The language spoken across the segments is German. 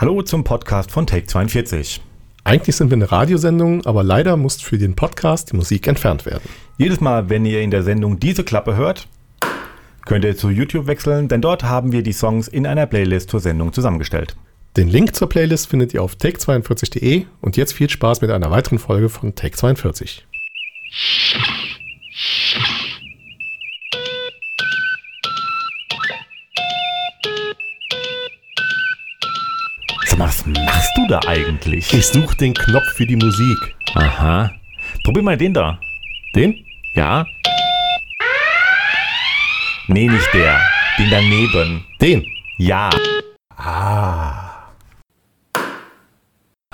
Hallo zum Podcast von Take 42. Eigentlich sind wir eine Radiosendung, aber leider muss für den Podcast die Musik entfernt werden. Jedes Mal, wenn ihr in der Sendung diese Klappe hört, könnt ihr zu YouTube wechseln, denn dort haben wir die Songs in einer Playlist zur Sendung zusammengestellt. Den Link zur Playlist findet ihr auf take42.de und jetzt viel Spaß mit einer weiteren Folge von Take 42. was machst du da eigentlich? Ich suche den Knopf für die Musik. Aha. Probier mal den da. Den? Ja? Nee, nicht der. Den daneben. Den. Ja. Ah.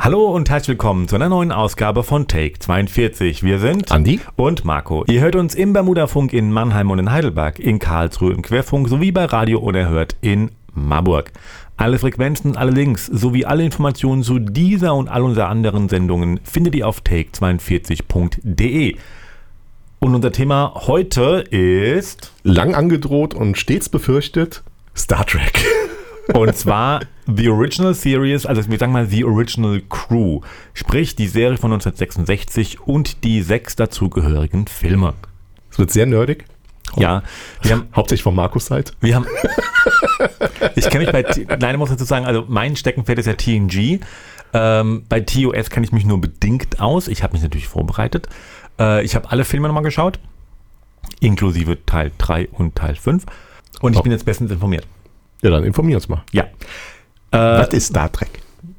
Hallo und herzlich willkommen zu einer neuen Ausgabe von Take 42. Wir sind Andi und Marco. Ihr hört uns im Bermuda-Funk in Mannheim und in Heidelberg, in Karlsruhe im Querfunk sowie bei Radio Unerhört in Marburg. Alle Frequenzen, alle Links sowie alle Informationen zu dieser und all unseren anderen Sendungen findet ihr auf take42.de. Und unser Thema heute ist. Lang angedroht und stets befürchtet Star Trek. Und zwar The Original Series, also wir sagen mal The Original Crew. Sprich die Serie von 1966 und die sechs dazugehörigen Filme. Es wird sehr nerdig. Ja, wir haben, Hauptsächlich von Markus Seite. wir haben. ich kenne mich bei. Nein, ich muss dazu sagen, also mein Steckenpferd ist ja TNG. Ähm, bei TOS kenne ich mich nur bedingt aus. Ich habe mich natürlich vorbereitet. Äh, ich habe alle Filme nochmal geschaut, inklusive Teil 3 und Teil 5. Und ich Oh. bin jetzt bestens informiert. Ja, dann informier uns mal. Ja. Äh, ist Star Trek?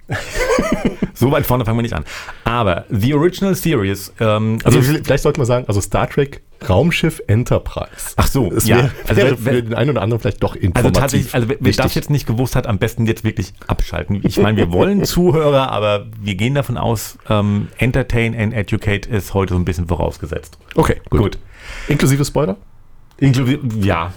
so weit vorne fangen wir nicht an. Aber The Original Series, ähm, Also also, vielleicht sollte man sagen, also Star Trek Raumschiff Enterprise. ach so, Es ja. wäre, also, wäre für den einen oder anderen vielleicht doch Also informativ. tatsächlich, also wer, das jetzt nicht gewusst hat, am besten jetzt wirklich abschalten. Ich meine, wir wollen Zuhörer, aber wir gehen davon aus, ähm, Entertain and Educate ist heute so ein bisschen vorausgesetzt. Okay, gut. Gut. Inklusive Spoiler? Inklusive, ja.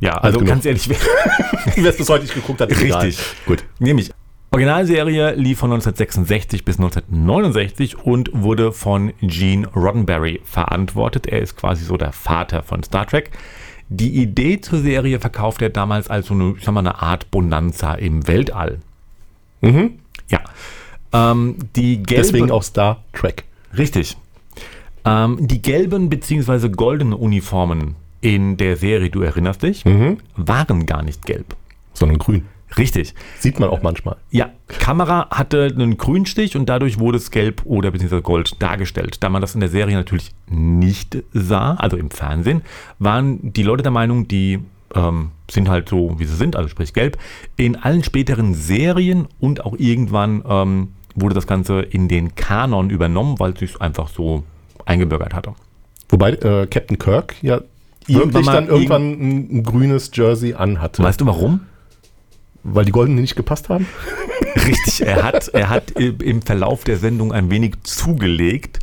Ja, also ganz ehrlich, Wer es bis heute nicht geguckt hat, Richtig. egal. Gut. nämlich, Originalserie lief von 1966 bis 1969 und wurde von Gene Roddenberry verantwortet. Er ist quasi so der Vater von Star Trek. Die Idee zur Serie verkauft er damals als so eine, ich sag mal, eine Art Bonanza im Weltall. Mhm. Ja. Ähm, die gelbe, Deswegen auch Star Trek. Richtig. Ähm, die gelben bzw. goldenen Uniformen in der Serie, du erinnerst dich, Mhm. waren gar nicht gelb. Sondern grün. Richtig. Sieht man auch manchmal. Ja, Kamera hatte einen Grünstich und dadurch wurde es gelb oder beziehungsweise gold dargestellt. Da man das in der Serie natürlich nicht sah, also im Fernsehen, waren die Leute der Meinung, die ähm, sind halt so, wie sie sind, also sprich gelb. In allen späteren Serien und auch irgendwann ähm, wurde das Ganze in den Kanon übernommen, weil es sich einfach so eingebürgert hatte. Wobei äh, Captain Kirk ja Irgendwann dann irgendwann ein, ein grünes Jersey anhatte. Weißt du warum? Weil die goldenen nicht gepasst haben? Richtig, er hat, er hat im Verlauf der Sendung ein wenig zugelegt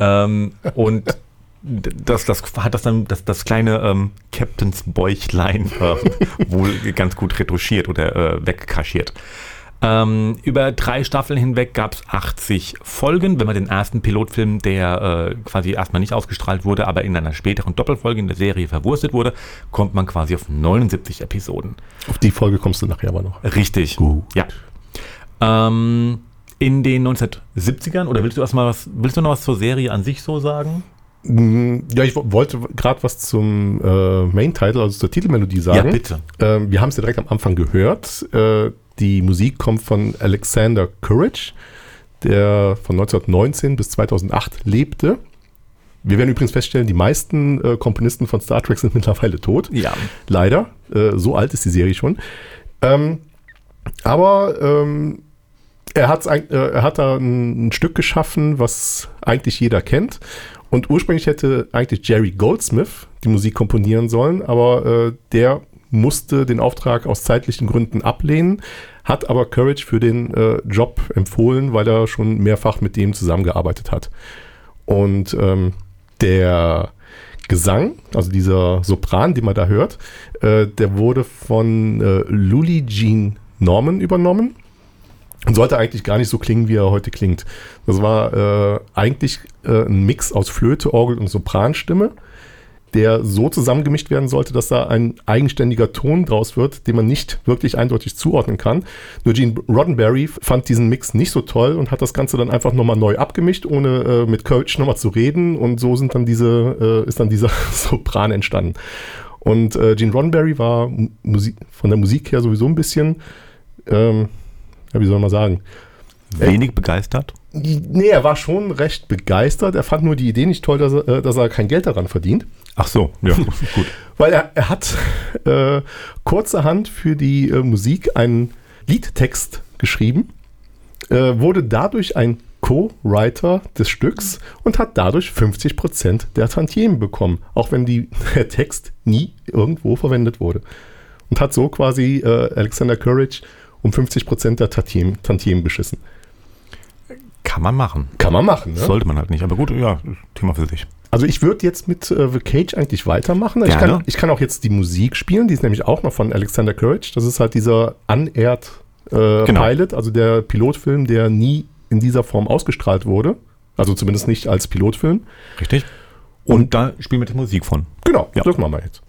ähm, und das, das hat das dann, das, das kleine ähm, Captains Bäuchlein äh, wohl ganz gut retuschiert oder äh, wegkaschiert. Ähm, über drei Staffeln hinweg gab es 80 Folgen. Wenn man den ersten Pilotfilm, der äh, quasi erstmal nicht ausgestrahlt wurde, aber in einer späteren Doppelfolge in der Serie verwurstet wurde, kommt man quasi auf 79 Episoden. Auf die Folge kommst du nachher aber noch. Richtig. Gut. Ja. Ähm, in den 1970ern, oder willst du erstmal was, willst du noch was zur Serie an sich so sagen? Mm, Ja, ich wo- wollte gerade was zum äh, Main-Title, also zur Titelmelodie sagen. bitte. Ähm, wir haben es ja direkt am Anfang gehört. Äh, die Musik kommt von Alexander Courage, der von 1919 bis 2008 lebte. Wir werden übrigens feststellen, die meisten äh, Komponisten von Star Trek sind mittlerweile tot. Ja. Leider. Äh, so alt ist die Serie schon. Ähm, aber ähm, er, hat's, äh, er hat da ein, ein Stück geschaffen, was eigentlich jeder kennt. Und ursprünglich hätte eigentlich Jerry Goldsmith die Musik komponieren sollen, aber äh, der musste den Auftrag aus zeitlichen Gründen ablehnen, hat aber Courage für den äh, Job empfohlen, weil er schon mehrfach mit dem zusammengearbeitet hat. Und ähm, der Gesang, also dieser Sopran, den man da hört, äh, der wurde von äh, Luli Jean Norman übernommen und sollte eigentlich gar nicht so klingen, wie er heute klingt. Das war äh, eigentlich äh, ein Mix aus Flöte, Orgel und Sopranstimme. Der so zusammengemischt werden sollte, dass da ein eigenständiger Ton draus wird, den man nicht wirklich eindeutig zuordnen kann. Nur Gene Roddenberry fand diesen Mix nicht so toll und hat das Ganze dann einfach nochmal neu abgemischt, ohne äh, mit Coach nochmal zu reden. Und so sind dann diese, äh, ist dann dieser Sopran entstanden. Und äh, Gene Roddenberry war Musik, von der Musik her sowieso ein bisschen, ähm, ja, wie soll man sagen, Wenig begeistert? Nee, er war schon recht begeistert. Er fand nur die Idee nicht toll, dass er, äh, dass er kein Geld daran verdient. Ach so, ja, gut. Weil er, er hat äh, kurzerhand für die äh, Musik einen Liedtext geschrieben, äh, wurde dadurch ein Co-Writer des Stücks und hat dadurch 50% der Tantiemen bekommen, auch wenn die, der Text nie irgendwo verwendet wurde. Und hat so quasi äh, Alexander Courage um 50% der Tantiemen, Tantiemen beschissen. Kann man machen. Kann man machen, ne? Sollte man halt nicht, aber gut, ja, Thema für sich. Also ich würde jetzt mit äh, The Cage eigentlich weitermachen. Ich kann, ich kann auch jetzt die Musik spielen, die ist nämlich auch noch von Alexander Courage. Das ist halt dieser Unaired äh, Genau. Pilot, also der Pilotfilm, der nie in dieser Form ausgestrahlt wurde. Also zumindest nicht als Pilotfilm. Richtig? Und, da spielen wir die Musik von. Genau, Ja. das machen wir jetzt.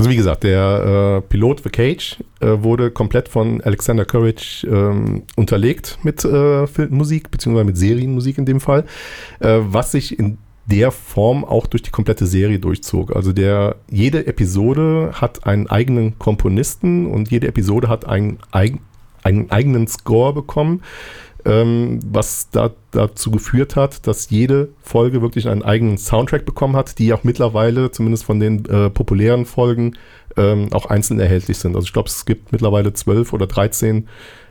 Also wie gesagt, der äh, Pilot The Cage äh, wurde komplett von Alexander Courage ähm, unterlegt mit äh, Filmmusik, beziehungsweise mit Serienmusik in dem Fall, äh, was sich in der Form auch durch die komplette Serie durchzog. Also der, jede Episode hat einen eigenen Komponisten und jede Episode hat einen, einen eigenen Score bekommen, ähm, was da, dazu geführt hat, dass jede Folge wirklich einen eigenen Soundtrack bekommen hat, die auch mittlerweile, zumindest von den äh, populären Folgen, ähm, auch einzeln erhältlich sind. Also ich glaube, es gibt mittlerweile zwölf oder 13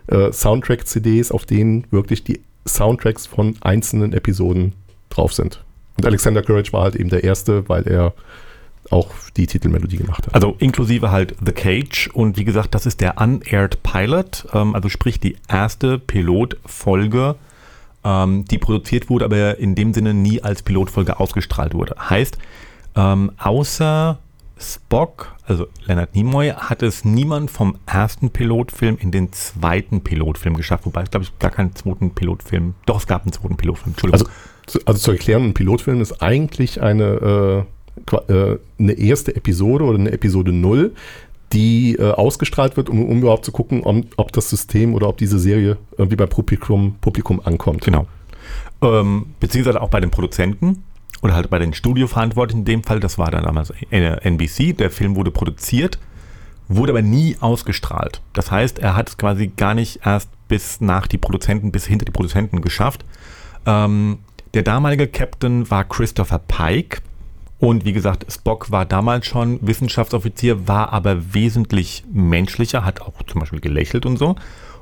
äh, Soundtrack-CDs, auf denen wirklich die Soundtracks von einzelnen Episoden drauf sind. Und Alexander Courage war halt eben der Erste, weil er auch die Titelmelodie gemacht hat. Also inklusive halt The Cage und wie gesagt, das ist der Unaired Pilot, ähm, also sprich die erste Pilotfolge, ähm, die produziert wurde, aber in dem Sinne nie als Pilotfolge ausgestrahlt wurde. Heißt, ähm, außer Spock, also Leonard Nimoy, hat es niemand vom ersten Pilotfilm in den zweiten Pilotfilm geschafft, wobei es glaube ich gar keinen zweiten Pilotfilm, doch es gab einen zweiten Pilotfilm, Entschuldigung. Also, zu- also zur Erklärung, ein Pilotfilm ist eigentlich eine, äh, eine erste Episode oder eine Episode 0, die äh, ausgestrahlt wird, um, um überhaupt zu gucken, ob, ob das System oder ob diese Serie irgendwie beim Publikum, Publikum ankommt. Genau. Ähm, beziehungsweise auch bei den Produzenten oder halt bei den Studioverantwortlichen in dem Fall, das war dann damals äh, NBC, der Film wurde produziert, wurde aber nie ausgestrahlt. Das heißt, er hat es quasi gar nicht erst bis nach die Produzenten, bis hinter die Produzenten geschafft. Ähm, der damalige Captain war Christopher Pike. Und wie gesagt, Spock war damals schon Wissenschaftsoffizier, war aber wesentlich menschlicher, hat auch zum Beispiel gelächelt und so.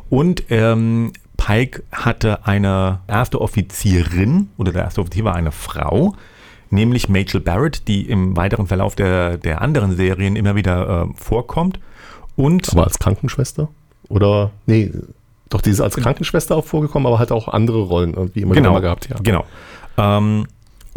Und ähm, Pike hatte eine erste Offizierin, oder der erste Offizier war eine Frau, nämlich Rachel Barrett, die im weiteren Verlauf der, der anderen Serien immer wieder äh, vorkommt. Und Aber als Krankenschwester? Oder, nee, doch, die ist als Krankenschwester auch vorgekommen, aber hat auch andere Rollen irgendwie immer genau, mal gehabt, ja. Genau. Ähm,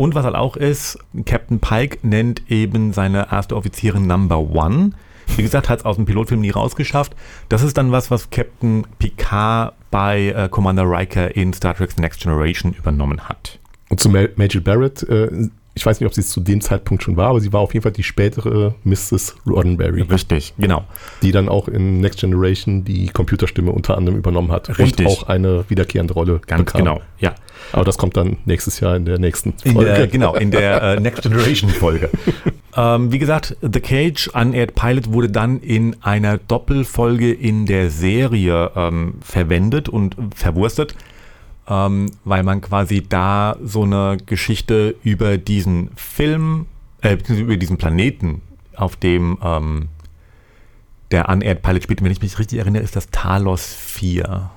und was halt auch ist, Captain Pike nennt eben seine erste Offizierin Number One. Wie gesagt, hat es aus dem Pilotfilm nie rausgeschafft. Das ist dann was, was Captain Picard bei äh, Commander Riker in Star Trek The Next Generation übernommen hat. Und zu Ma- Major Barrett, äh, ich weiß nicht, ob sie es zu dem Zeitpunkt schon war, aber sie war auf jeden Fall die spätere Mrs. Roddenberry, Richtig, genau. die dann auch in Next Generation die Computerstimme unter anderem übernommen hat Richtig. und auch eine wiederkehrende Rolle Ganz genau, ja. Aber das kommt dann nächstes Jahr in der nächsten In Folge. der, genau, in der äh, Next Generation Folge. ähm, wie gesagt, The Cage Unaired Pilot wurde dann in einer Doppelfolge in der Serie ähm, verwendet und verwurstet, ähm, weil man quasi da so eine Geschichte über diesen Film, äh, beziehungsweise über diesen Planeten, auf dem ähm, der Unaired Pilot spielt, wenn ich mich richtig erinnere, ist das Talos 4.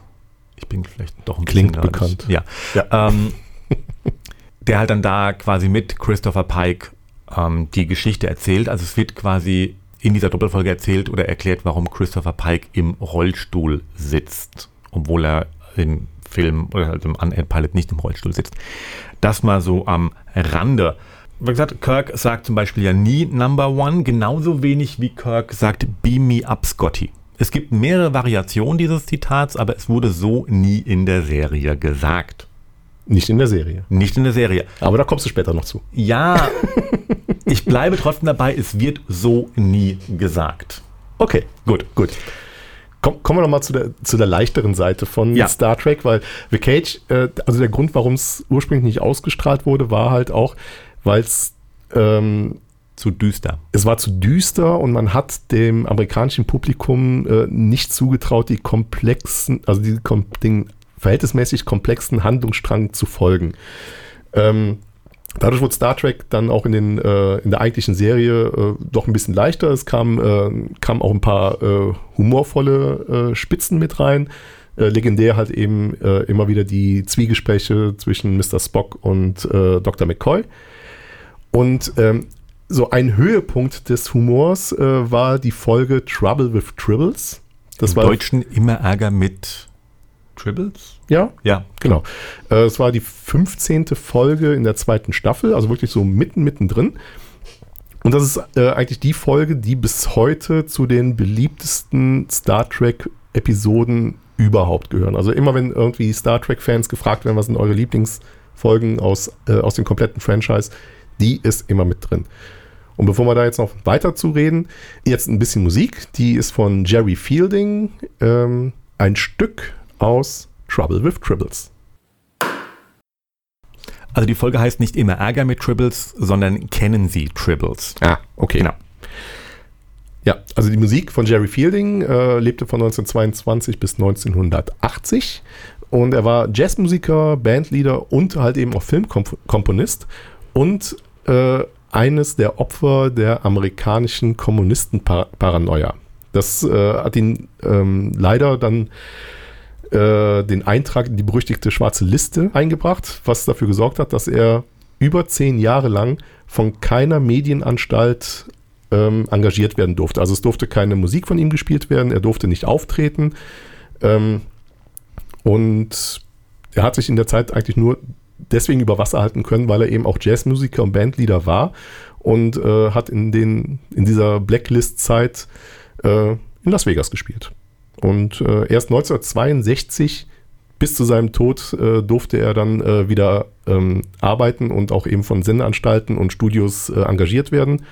Ich bin vielleicht doch ein Klingt nerdig. bekannt. Ja. Ja. Ähm, der halt dann da quasi mit Christopher Pike ähm, die Geschichte erzählt. Also es wird quasi in dieser Doppelfolge erzählt oder erklärt, warum Christopher Pike im Rollstuhl sitzt, obwohl er im Film oder halt im Unaired Pilot nicht im Rollstuhl sitzt. Das mal so am Rande. Wie gesagt, Kirk sagt zum Beispiel ja nie Number One, genauso wenig wie Kirk sagt Beam me up, Scotty. Es gibt mehrere Variationen dieses Zitats, aber es wurde so nie in der Serie gesagt. Nicht in der Serie. Nicht in der Serie. Aber da kommst du später noch zu. Ja, ich bleibe trotzdem dabei, es wird so nie gesagt. Okay, gut, gut. Komm, kommen wir nochmal zu der, zu der leichteren Seite von Ja. Star Trek, weil The Cage, äh, also der Grund, warum es ursprünglich nicht ausgestrahlt wurde, war halt auch, weil es ähm, Zu düster. es war zu düster und man hat dem amerikanischen Publikum äh, nicht zugetraut, die komplexen, also die, den verhältnismäßig komplexen Handlungsstrang zu folgen. Ähm, dadurch wurde Star Trek dann auch in, den, äh, in der eigentlichen Serie äh, doch ein bisschen leichter. Es kam, äh, kamen auch ein paar äh, humorvolle äh, Spitzen mit rein. Äh, legendär halt eben äh, immer wieder die Zwiegespräche zwischen Mr. Spock und äh, Dr. McCoy. Und ähm, so ein Höhepunkt des Humors äh, war die Folge Trouble with Tribbles. Das Im Deutschen immer Ärger mit Tribbles? Ja Ja. genau. Äh, es war die 15. Folge in der zweiten Staffel, also wirklich so mitten mittendrin. Und das ist äh, eigentlich die Folge, die bis heute zu den beliebtesten Star Trek Episoden überhaupt gehören. Also immer wenn irgendwie Star Trek Fans gefragt werden, was sind eure Lieblingsfolgen aus, äh, aus dem kompletten Franchise, die ist immer mit drin. Und bevor wir da jetzt noch weiter zu reden, jetzt ein bisschen Musik. Die ist von Jerry Fielding, ähm, ein Stück aus Trouble with Tribbles. Also die Folge heißt nicht immer Ärger mit Tribbles, sondern kennen Sie Tribbles. Ah, okay. Genau. Ja, also die Musik von Jerry Fielding äh, lebte von 1922 bis 1980 und er war Jazzmusiker, Bandleader und halt eben auch Filmkomponist und äh, eines der Opfer der amerikanischen Kommunistenparanoia. Das äh, hat ihn ähm, leider dann äh, den Eintrag in die berüchtigte schwarze Liste eingebracht, was dafür gesorgt hat, dass er über zehn Jahre lang von keiner Medienanstalt ähm, engagiert werden durfte. Also es durfte keine Musik von ihm gespielt werden, er durfte nicht auftreten. Ähm, und er hat sich in der Zeit eigentlich nur deswegen über Wasser halten können, weil er eben auch Jazzmusiker und Bandleader war und äh, hat in, den, in dieser Blacklist-Zeit äh, in Las Vegas gespielt. Und äh, erst 1962 bis zu seinem Tod äh, durfte er dann äh, wieder ähm, arbeiten und auch eben von Sendeanstalten und Studios äh, engagiert werden.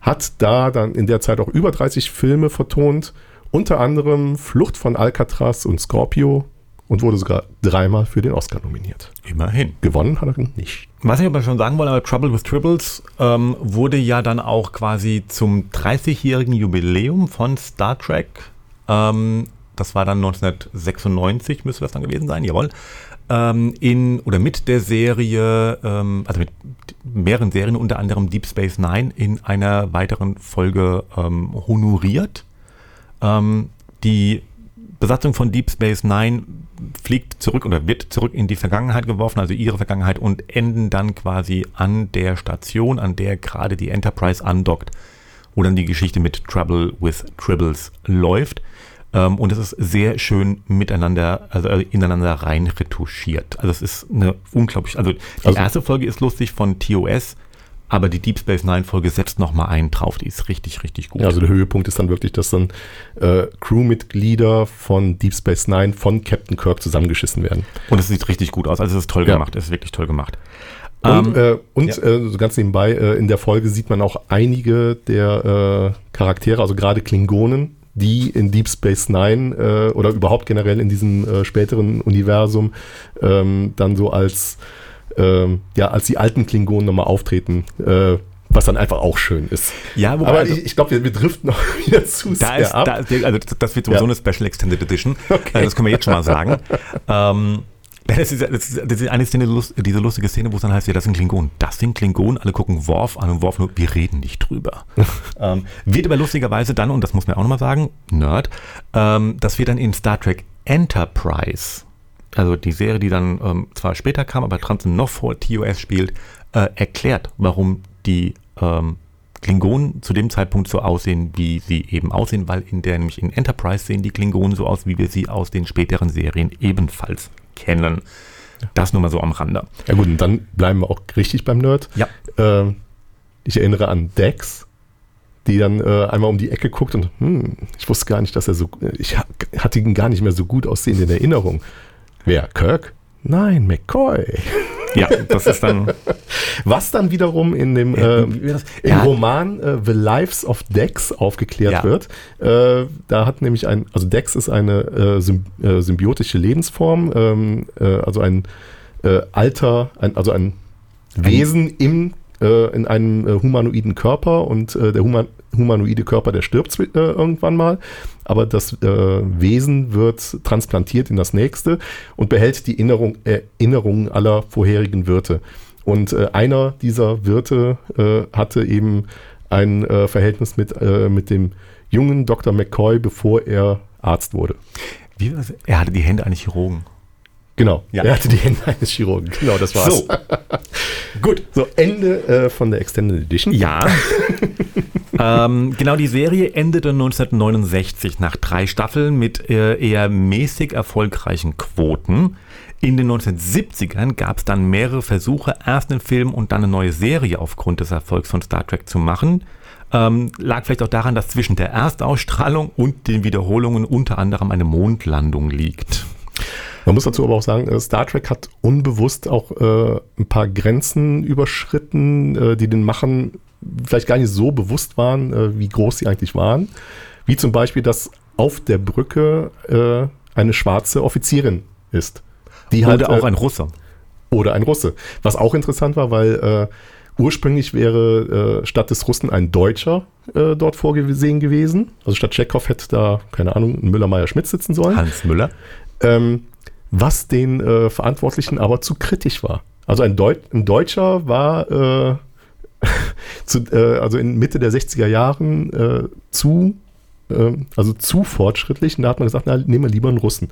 Hat da dann in der Zeit auch über 30 Filme vertont, unter anderem Flucht von Alcatraz und Scorpio und wurde sogar dreimal für den Oscar nominiert. Immerhin. Gewonnen hat er nicht. Was ich aber schon sagen wollte, aber Trouble with Tribbles ähm, wurde ja dann auch quasi zum 30-jährigen Jubiläum von Star Trek. Ähm, das war dann 1996, müsste das dann gewesen sein, jawohl. Ähm, in oder mit der Serie, ähm, also mit mehreren Serien, unter anderem Deep Space Nine, in einer weiteren Folge ähm, honoriert. Ähm, die Besatzung von Deep Space Nine fliegt zurück oder wird zurück in die Vergangenheit geworfen, also ihre Vergangenheit, und enden dann quasi an der Station, an der gerade die Enterprise andockt, wo dann die Geschichte mit Trouble with Tribbles läuft. Ähm, und es ist sehr schön miteinander, also äh, ineinander rein retuschiert. Also es ist eine unglaublich, also die Also- erste Folge ist lustig von TOS, aber die Deep Space Nine Folge setzt noch mal einen drauf. Die ist richtig, richtig gut. Ja, also der Höhepunkt ist dann wirklich, dass dann äh, Crewmitglieder von Deep Space Nine von Captain Kirk zusammengeschissen werden. Und es sieht richtig gut aus. Also es ist toll Ja. gemacht. Es ist wirklich toll gemacht. Und, Ähm, äh, und ja. äh, so ganz nebenbei, äh, in der Folge sieht man auch einige der äh, Charaktere, also gerade Klingonen, die in Deep Space Nine äh, oder überhaupt generell in diesem äh, späteren Universum ähm, dann so als, ähm, ja, als die alten Klingonen nochmal auftreten, äh, was dann einfach auch schön ist. ja, wobei, Aber also, ich, ich glaube, wir, wir driften noch wieder zu da sehr ist, ab. da also das wird sowieso Ja. eine Special Extended Edition. Äh, Das können wir jetzt schon mal sagen. ähm, das ist, das, ist, das ist eine Szene, diese lustige Szene, wo es dann heißt, ja, das sind Klingonen. Das sind Klingonen. Alle gucken Worf an und Worf nur, wir reden nicht drüber. ähm, wird aber lustigerweise dann, und das muss man auch nochmal sagen, Nerd, ähm, das wird dann in Star Trek Enterprise, also die Serie, die dann ähm, zwar später kam, aber trotzdem noch vor TOS spielt, äh, erklärt, warum die ähm, Klingonen zu dem Zeitpunkt so aussehen, wie sie eben aussehen, weil in der nämlich in Enterprise sehen die Klingonen so aus, wie wir sie aus den späteren Serien ebenfalls kennen. Das nur mal so am Rande. Ja gut, und dann bleiben wir auch richtig beim Nerd. Ja. Ähm, ich erinnere an Dex, die dann äh, einmal um die Ecke guckt und hm, ich wusste gar nicht, dass er so, ich ha- hatte ihn gar nicht mehr so gut aussehend in Erinnerung. Wer? Kirk? Nein, McCoy. Ja, das ist dann. Was dann wiederum in dem äh, im Ja. Roman äh, The Lives of Dex aufgeklärt Ja. wird. Äh, da hat nämlich ein, also Dex ist eine äh, äh, symbiotische Lebensform, ähm, äh, also ein alter, ein, also ein Wesen im in einem humanoiden Körper und der Human humanoide Körper, der stirbt äh, irgendwann mal, aber das äh, Wesen wird transplantiert in das nächste und behält die Erinnerung, Erinnerungen aller vorherigen Wirte. Und äh, einer dieser Wirte äh, hatte eben ein äh, Verhältnis mit, mit dem jungen Dr. McCoy, bevor er Arzt wurde. Wie? Er hatte die Hände eines Chirurgen. Genau, Ja. er hatte die Hände eines Chirurgen. Genau, das war's. So. Gut, so Ende äh, von der Extended Edition. Ja. ähm, genau, die Serie endete 1969 nach drei Staffeln mit äh, eher mäßig erfolgreichen Quoten. In den 1970ern gab es dann mehrere Versuche, erst einen Film und dann eine neue Serie aufgrund des Erfolgs von Star Trek zu machen. Ähm, lag vielleicht auch daran, dass zwischen der Erstausstrahlung und den Wiederholungen unter anderem eine Mondlandung liegt. Man muss dazu aber auch sagen, äh, Star Trek hat unbewusst auch äh, ein paar Grenzen überschritten, äh, die den Machern vielleicht gar nicht so bewusst waren, äh, wie groß sie eigentlich waren. Wie zum Beispiel, dass auf der Brücke äh, eine schwarze Offizierin ist. Die halt, Oder auch äh, ein Russe. oder ein Russe. Was auch interessant war, weil ursprünglich wäre statt des Russen ein Deutscher dort vorgesehen gewesen. Also statt Tschechow hätte da, keine Ahnung, ein Müller-Meyer-Schmidt sitzen sollen. Hans Müller. Ähm, was den äh, Verantwortlichen aber zu kritisch war. Also ein, Deut ein Deutscher war äh, zu, äh, also in Mitte der 60er Jahren äh, zu, äh, also zu fortschrittlich. Und da hat man gesagt, na, nehmen wir lieber einen Russen.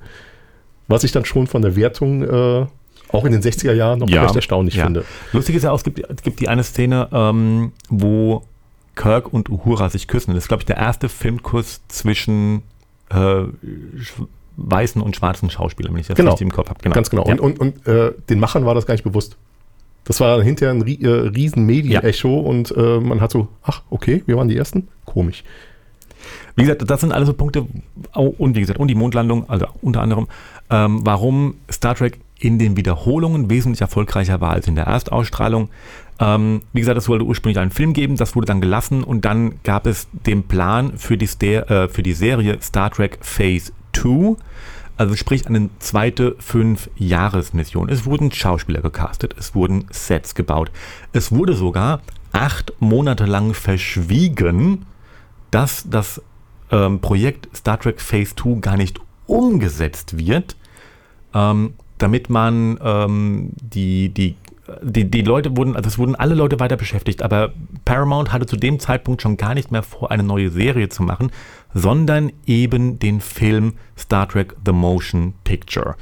Was ich dann schon von der Wertung äh, auch in den 60er Jahren noch Ja, recht erstaunlich ja. finde. Lustig ist ja auch, es gibt, es gibt die eine Szene, ähm, wo Kirk und Uhura sich küssen. Das ist, glaube ich, der erste Filmkuss zwischen äh, weißen und schwarzen Schauspielern, wenn ich das Genau. richtig im Kopf habe. Ganz genau. Ja. Und, und, und äh, den Machern war das gar nicht bewusst. Das war hinterher ein äh, riesen Medienecho und äh, man hat so, ach, okay, wir waren die Ersten? Komisch. Wie gesagt, das sind alles so Punkte, und wie gesagt, und die Mondlandung, also unter anderem, ähm, warum Star Trek in den Wiederholungen wesentlich erfolgreicher war als in der Erstausstrahlung. Ähm, wie gesagt, es sollte ursprünglich einen Film geben, das wurde dann gelassen und dann gab es den Plan für die, Ster äh, für die Serie Star Trek Phase 2, also sprich eine zweite Fünf-Jahres-Mission. Es wurden Schauspieler gecastet, es wurden Sets gebaut. Es wurde sogar acht Monate lang verschwiegen, dass das ähm, Projekt Star Trek Phase 2 gar nicht umgesetzt wird, ähm, damit man ähm, die, die, die, die Leute wurden, also es wurden alle Leute weiter beschäftigt, aber Paramount hatte zu dem Zeitpunkt schon gar nicht mehr vor, eine neue Serie zu machen, sondern eben den Film Star Trek The Motion Picture.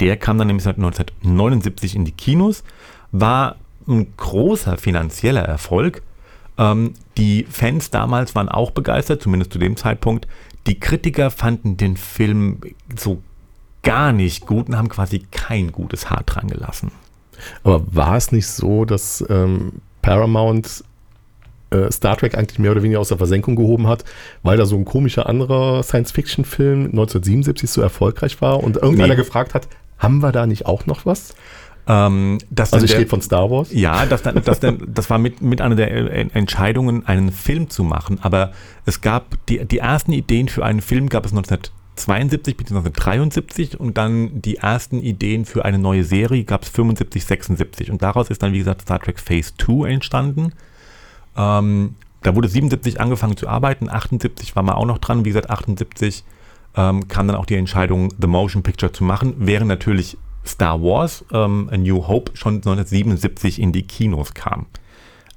Der kam dann nämlich seit 1979 in die Kinos, war ein großer finanzieller Erfolg. Ähm, die Fans damals waren auch begeistert, zumindest zu dem Zeitpunkt. Die Kritiker fanden den Film so gar nicht gut und haben quasi kein gutes Haar dran gelassen. Aber war es nicht so, dass ähm, Paramount Star Trek eigentlich mehr oder weniger aus der Versenkung gehoben hat, weil da so ein komischer anderer Science-Fiction-Film 1977 so erfolgreich war und irgendeiner Nee. gefragt hat, haben wir da nicht auch noch was? Ähm, dass Also ich rede von Star Wars. Ja, das, das, dann, das war mit, mit einer der äh, Entscheidungen, einen Film zu machen. Aber es gab die, die ersten Ideen für einen Film gab es 1972 bzw. 1973 und dann die ersten Ideen für eine neue Serie gab es 75, 76 und daraus ist dann wie gesagt Star Trek Phase 2 entstanden. Ähm, da wurde 77 angefangen zu arbeiten, 78 war man auch noch dran, wie gesagt 78 ähm, kam dann auch die Entscheidung, The Motion Picture zu machen, während natürlich Star Wars, ähm, A New Hope, schon 1977 in die Kinos kam.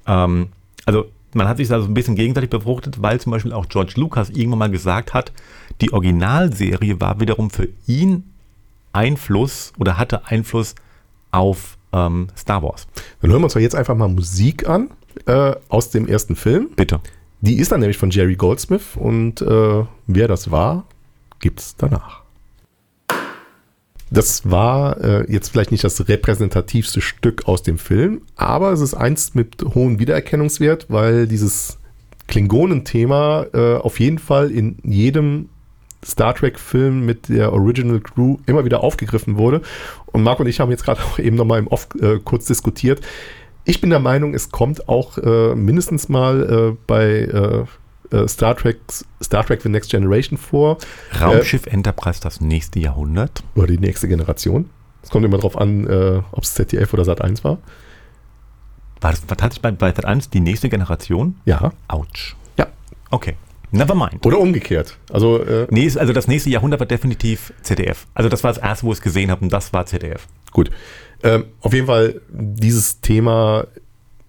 Ähm, also man hat sich da so ein bisschen gegenseitig befruchtet, weil zum Beispiel auch George Lucas irgendwann mal gesagt hat, die Originalserie war wiederum für ihn Einfluss oder hatte Einfluss auf ähm, Star Wars. Dann hören wir uns doch jetzt einfach mal Musik an äh, aus dem ersten Film. Bitte. Die ist dann nämlich von Jerry Goldsmith und äh, wer das war, gibt's danach. Das war äh, jetzt vielleicht nicht das repräsentativste Stück aus dem Film, aber es ist eins mit hohem Wiedererkennungswert, weil dieses Klingonenthema äh, auf jeden Fall in jedem Star Trek-Filmen mit der Original Crew immer wieder aufgegriffen wurde. Und Marco und ich haben jetzt gerade auch eben nochmal im Off äh, kurz diskutiert. Ich bin der Meinung, es kommt auch äh, mindestens mal äh, bei äh, äh, Star Trek, Star Trek The Next Generation vor. Raumschiff Enterprise das nächste Jahrhundert. Oder die nächste Generation. Es kommt immer darauf an, äh, ob es ZDF oder Sat 1 war. War das tatsächlich bei, bei Sat 1 die nächste Generation? Ja. Autsch. Ja. Okay. Never mind. Oder umgekehrt. Also, äh, Nee, also das nächste Jahrhundert war definitiv ZDF. Also das war das erste, wo ich es gesehen habe und das war ZDF. Gut. Ähm, auf jeden Fall, dieses Thema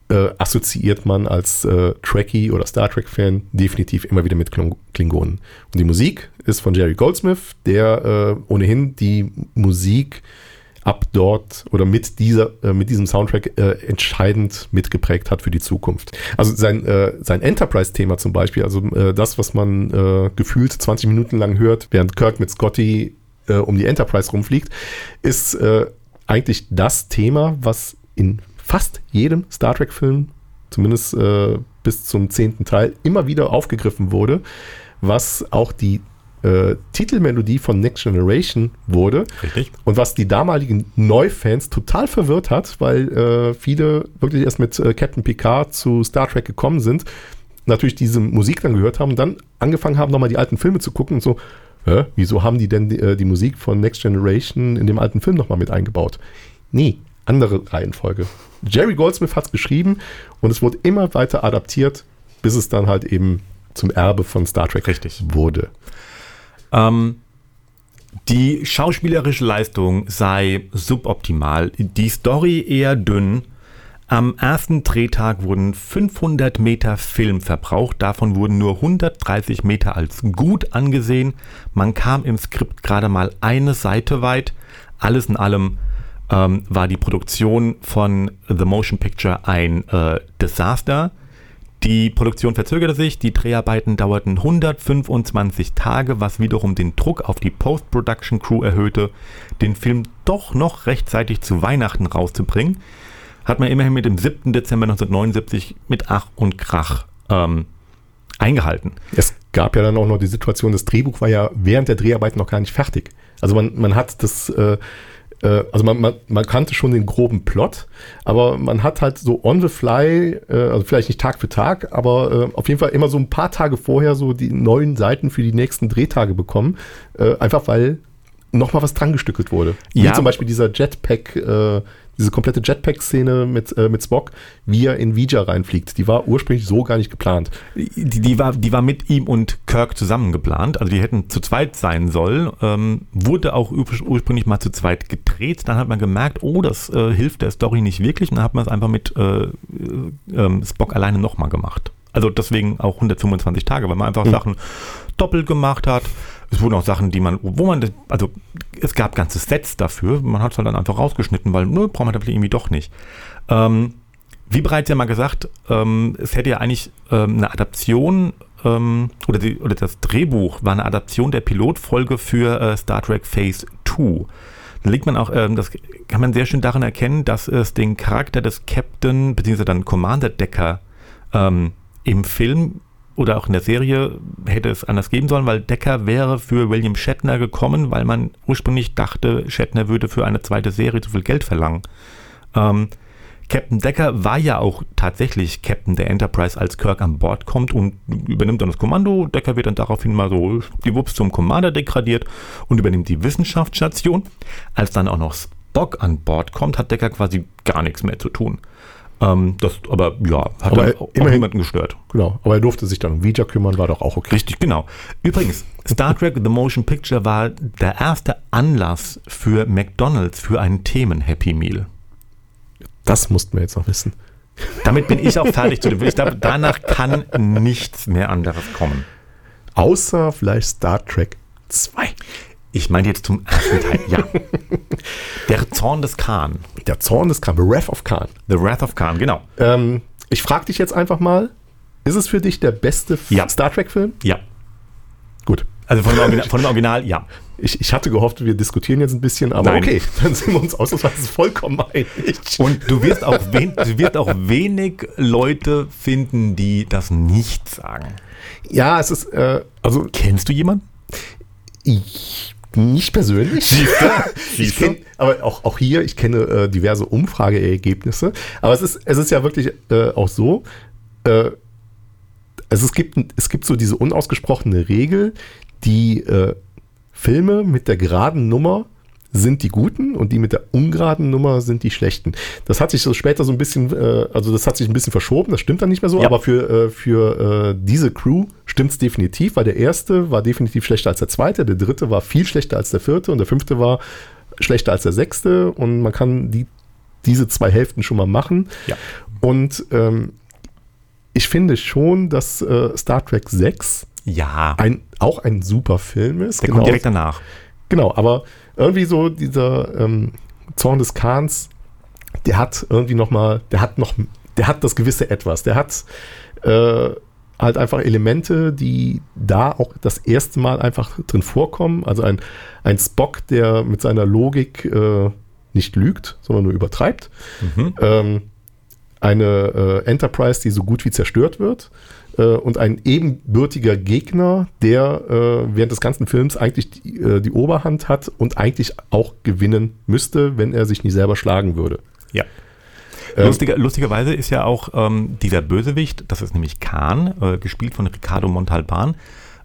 äh, assoziiert man als äh, Trekkie oder Star Trek-Fan definitiv immer wieder mit Kling- Klingonen. Und die Musik ist von Jerry Goldsmith, der äh, ohnehin die Musik ab dort oder mit dieser äh, mit diesem Soundtrack äh, entscheidend mitgeprägt hat für die Zukunft. Also sein äh, sein Enterprise-Thema zum Beispiel, also äh, das, was man äh, gefühlt 20 Minuten lang hört, während Kirk mit Scotty äh, um die Enterprise rumfliegt, ist eigentlich das Thema, was in fast jedem Star Trek-Film, zumindest äh, bis zum zehnten Teil, immer wieder aufgegriffen wurde, was auch die äh, Titelmelodie von Next Generation wurde Richtig. und was die damaligen Neufans total verwirrt hat, weil äh, viele wirklich erst mit äh, Captain Picard zu Star Trek gekommen sind, natürlich diese Musik dann gehört haben und dann angefangen haben, nochmal die alten Filme zu gucken und so, Hä, wieso haben die denn die, äh, die Musik von Next Generation in dem alten Film nochmal mit eingebaut? Nee, andere Reihenfolge. Jerry Goldsmith hat es geschrieben und es wurde immer weiter adaptiert, bis es dann halt eben zum Erbe von Star Trek Richtig. wurde. Ähm, die schauspielerische Leistung sei suboptimal, die Story eher dünn. Am ersten Drehtag wurden 500 Meter Film verbraucht, davon wurden nur 130 Meter als gut angesehen. Man kam im Skript gerade mal eine Seite weit. Alles in allem ähm, war die Produktion von The Motion Picture ein äh, Desaster. Die Produktion verzögerte sich, die Dreharbeiten dauerten 125 Tage, was wiederum den Druck auf die Post-Production-Crew erhöhte, den Film doch noch rechtzeitig zu Weihnachten rauszubringen. Hat man immerhin mit dem 7. Dezember 1979 mit Ach und Krach ähm, eingehalten. Es gab ja dann auch noch die Situation, das Drehbuch war ja während der Dreharbeiten noch gar nicht fertig. Also man, man hat das, äh, äh, also man, man, man kannte schon den groben Plot, aber man hat halt so on the fly, äh, also vielleicht nicht Tag für Tag, aber äh, auf jeden Fall immer so ein paar Tage vorher so die neuen Seiten für die nächsten Drehtage bekommen, äh, einfach weil nochmal was dran gestückelt wurde. Ja. Wie zum Beispiel dieser Jetpack, äh, diese komplette Jetpack-Szene mit, äh, mit Spock, wie er in Vija reinfliegt. Die war ursprünglich so gar nicht geplant. Die, die, war, die war mit ihm und Kirk zusammen geplant. Also die hätten zu zweit sein sollen. Ähm, wurde auch ur ursprünglich mal zu zweit gedreht. Dann hat man gemerkt, oh, das äh, hilft der Story nicht wirklich. Und dann hat man es einfach mit äh, äh, ähm, Spock alleine nochmal gemacht. Also deswegen auch 125 Tage, weil man einfach Sachen doppelt gemacht hat. Es wurden auch Sachen, die man, wo man, also es gab ganze Sets dafür. Man hat es halt dann einfach rausgeschnitten, weil, nö, braucht man das irgendwie doch nicht. Ähm, wie bereits ja mal gesagt, ähm, es hätte ja eigentlich ähm, eine Adaption ähm, oder, die, oder das Drehbuch war eine Adaption der Pilotfolge für äh, Star Trek Phase 2. Da liegt man auch, ähm, das kann man sehr schön daran erkennen, dass es den Charakter des Captain bzw. dann Commander Decker ähm, im Film oder auch in der Serie hätte es anders geben sollen, weil Decker wäre für William Shatner gekommen, weil man ursprünglich dachte, Shatner würde für eine zweite Serie zu viel Geld verlangen. Ähm, Captain Decker war ja auch tatsächlich Captain der Enterprise, als Kirk an Bord kommt und übernimmt dann das Kommando. Decker wird dann daraufhin mal so die Wups zum Commander degradiert und übernimmt die Wissenschaftsstation. Als dann auch noch Spock an Bord kommt, hat Decker quasi gar nichts mehr zu tun. Ähm, das aber ja, hat Aber dann auch immerhin- niemanden gestört. Genau, aber er durfte sich dann um Vija kümmern, war doch auch okay. Richtig, genau. Übrigens, Star Trek The Motion Picture war der erste Anlass für McDonald's für einen Themen-Happy Meal. Das mussten wir jetzt noch wissen. Damit bin ich auch fertig zu dem. Ich glaube, danach kann nichts mehr anderes kommen. Außer vielleicht Star Trek 2. Ich meine jetzt zum ersten Teil, ja. Der Zorn des Khan. Der Zorn des Khan, The Wrath of Khan. The Wrath of Khan, genau. Ähm, ich frage dich jetzt einfach mal, ist es für dich der beste Ja. Star Trek-Film? Ja. Gut. Also von dem Original, von dem Original ja. Ich, ich hatte gehofft, wir diskutieren jetzt ein bisschen, aber Nein. okay, dann sind wir uns ausnahmsweise vollkommen einig. Und du wirst, auch wen, du wirst auch wenig Leute finden, die das nicht sagen. ja, es ist, äh, also Kennst du jemanden? Ich nicht persönlich. ich kenn, aber auch, auch hier, ich kenne äh, diverse Umfrageergebnisse. Aber es ist, es ist ja wirklich äh, auch so, äh, also es gibt, es gibt so diese unausgesprochene Regel, die äh, Filme mit der geraden Nummer sind die guten und die mit der ungeraden Nummer sind die schlechten. Das hat sich so später so ein bisschen, äh, also das hat sich ein bisschen verschoben, das stimmt dann nicht mehr so, ja. aber für, äh, für diese Crew stimmt es definitiv, weil der erste war definitiv schlechter als der zweite, der dritte war viel schlechter als der vierte und der fünfte war schlechter als der sechste und man kann die, diese zwei Hälften schon mal machen. Ja. Und ähm, ich finde schon, dass äh, Star Trek 6 ja. ein, auch ein super Film ist. Der genau. kommt direkt danach. Genau, aber irgendwie so dieser ähm, Zorn des Kahns, der hat irgendwie noch mal, der hat noch, der hat das gewisse Etwas. Der hat äh, halt einfach Elemente, die da auch das erste Mal einfach drin vorkommen. Also ein, ein Spock, der mit seiner Logik äh, nicht lügt, sondern nur übertreibt. Mhm. Ähm, eine äh, Enterprise, die so gut wie zerstört wird äh, und ein ebenbürtiger Gegner, der äh, während des ganzen Films eigentlich die, äh, die, Oberhand hat und eigentlich auch gewinnen müsste, wenn er sich nicht selber schlagen würde. Ja. Ähm, Lustiger, lustigerweise ist ja auch ähm, dieser Bösewicht, das ist nämlich Khan, äh, gespielt von Ricardo Montalban,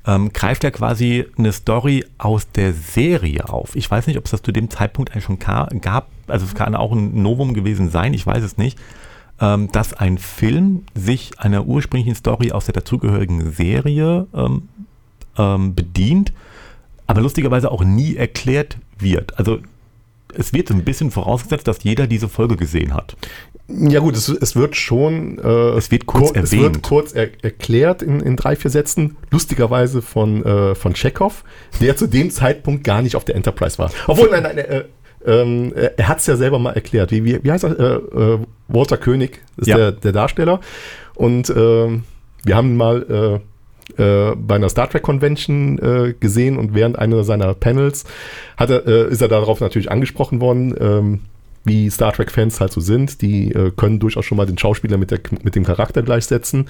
ähm, greift ja quasi eine Story aus der Serie auf. Ich weiß nicht, ob es das zu dem Zeitpunkt eigentlich schon gab. Also es kann auch ein Novum gewesen sein, ich weiß es nicht ähm, dass ein Film sich einer ursprünglichen Story aus der dazugehörigen Serie ähm, ähm, bedient, aber lustigerweise auch nie erklärt wird. Also es wird ein bisschen vorausgesetzt, dass jeder diese Folge gesehen hat. Ja gut, es, es wird schon. Äh, es wird kurz, erwähnt. Es wird kurz er, erklärt in, in drei, vier Sätzen, lustigerweise von, äh, von Chekhov, der zu dem Zeitpunkt gar nicht auf der Enterprise war. Obwohl, nein, nein, äh, ähm, er hat es ja selber mal erklärt. Wie, wie, wie heißt er? Äh, äh, Walter König ist ja. der, der, Darsteller. Und äh, wir haben mal äh, äh, bei einer Star Trek Convention äh, gesehen und während einer seiner Panels hat er, ist er darauf natürlich angesprochen worden. Ähm, wie Star Trek-Fans halt so sind, die können durchaus schon mal den Schauspieler mit, der, mit dem Charakter gleichsetzen.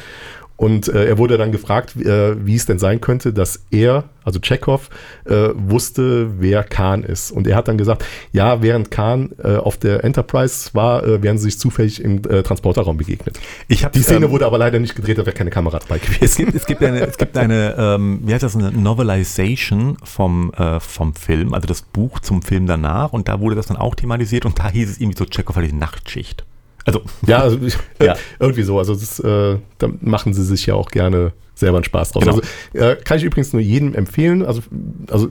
Und äh, er wurde dann gefragt, äh, wie es denn sein könnte, dass er, also Chekhov, äh, wusste, wer Khan ist. Und er hat dann gesagt, ja, während Khan äh, auf der Enterprise war, äh, wären sie sich zufällig im äh, Transporterraum begegnet. Ich hab, Die Szene ähm, wurde aber leider nicht gedreht, da wäre keine Kamera dabei gewesen. Es gibt, es gibt eine, es gibt eine ähm, wie heißt das, eine Novelization vom, vom Film, also das Buch zum Film danach. Und da wurde das dann auch thematisiert und da hieß es irgendwie so, Chekhov hat die Nachtschicht. Also, ja, also, ja. irgendwie so. Also, das, äh, da machen sie sich ja auch gerne selber einen Spaß draus. Genau. Also, äh, kann ich übrigens nur jedem empfehlen. Also, also,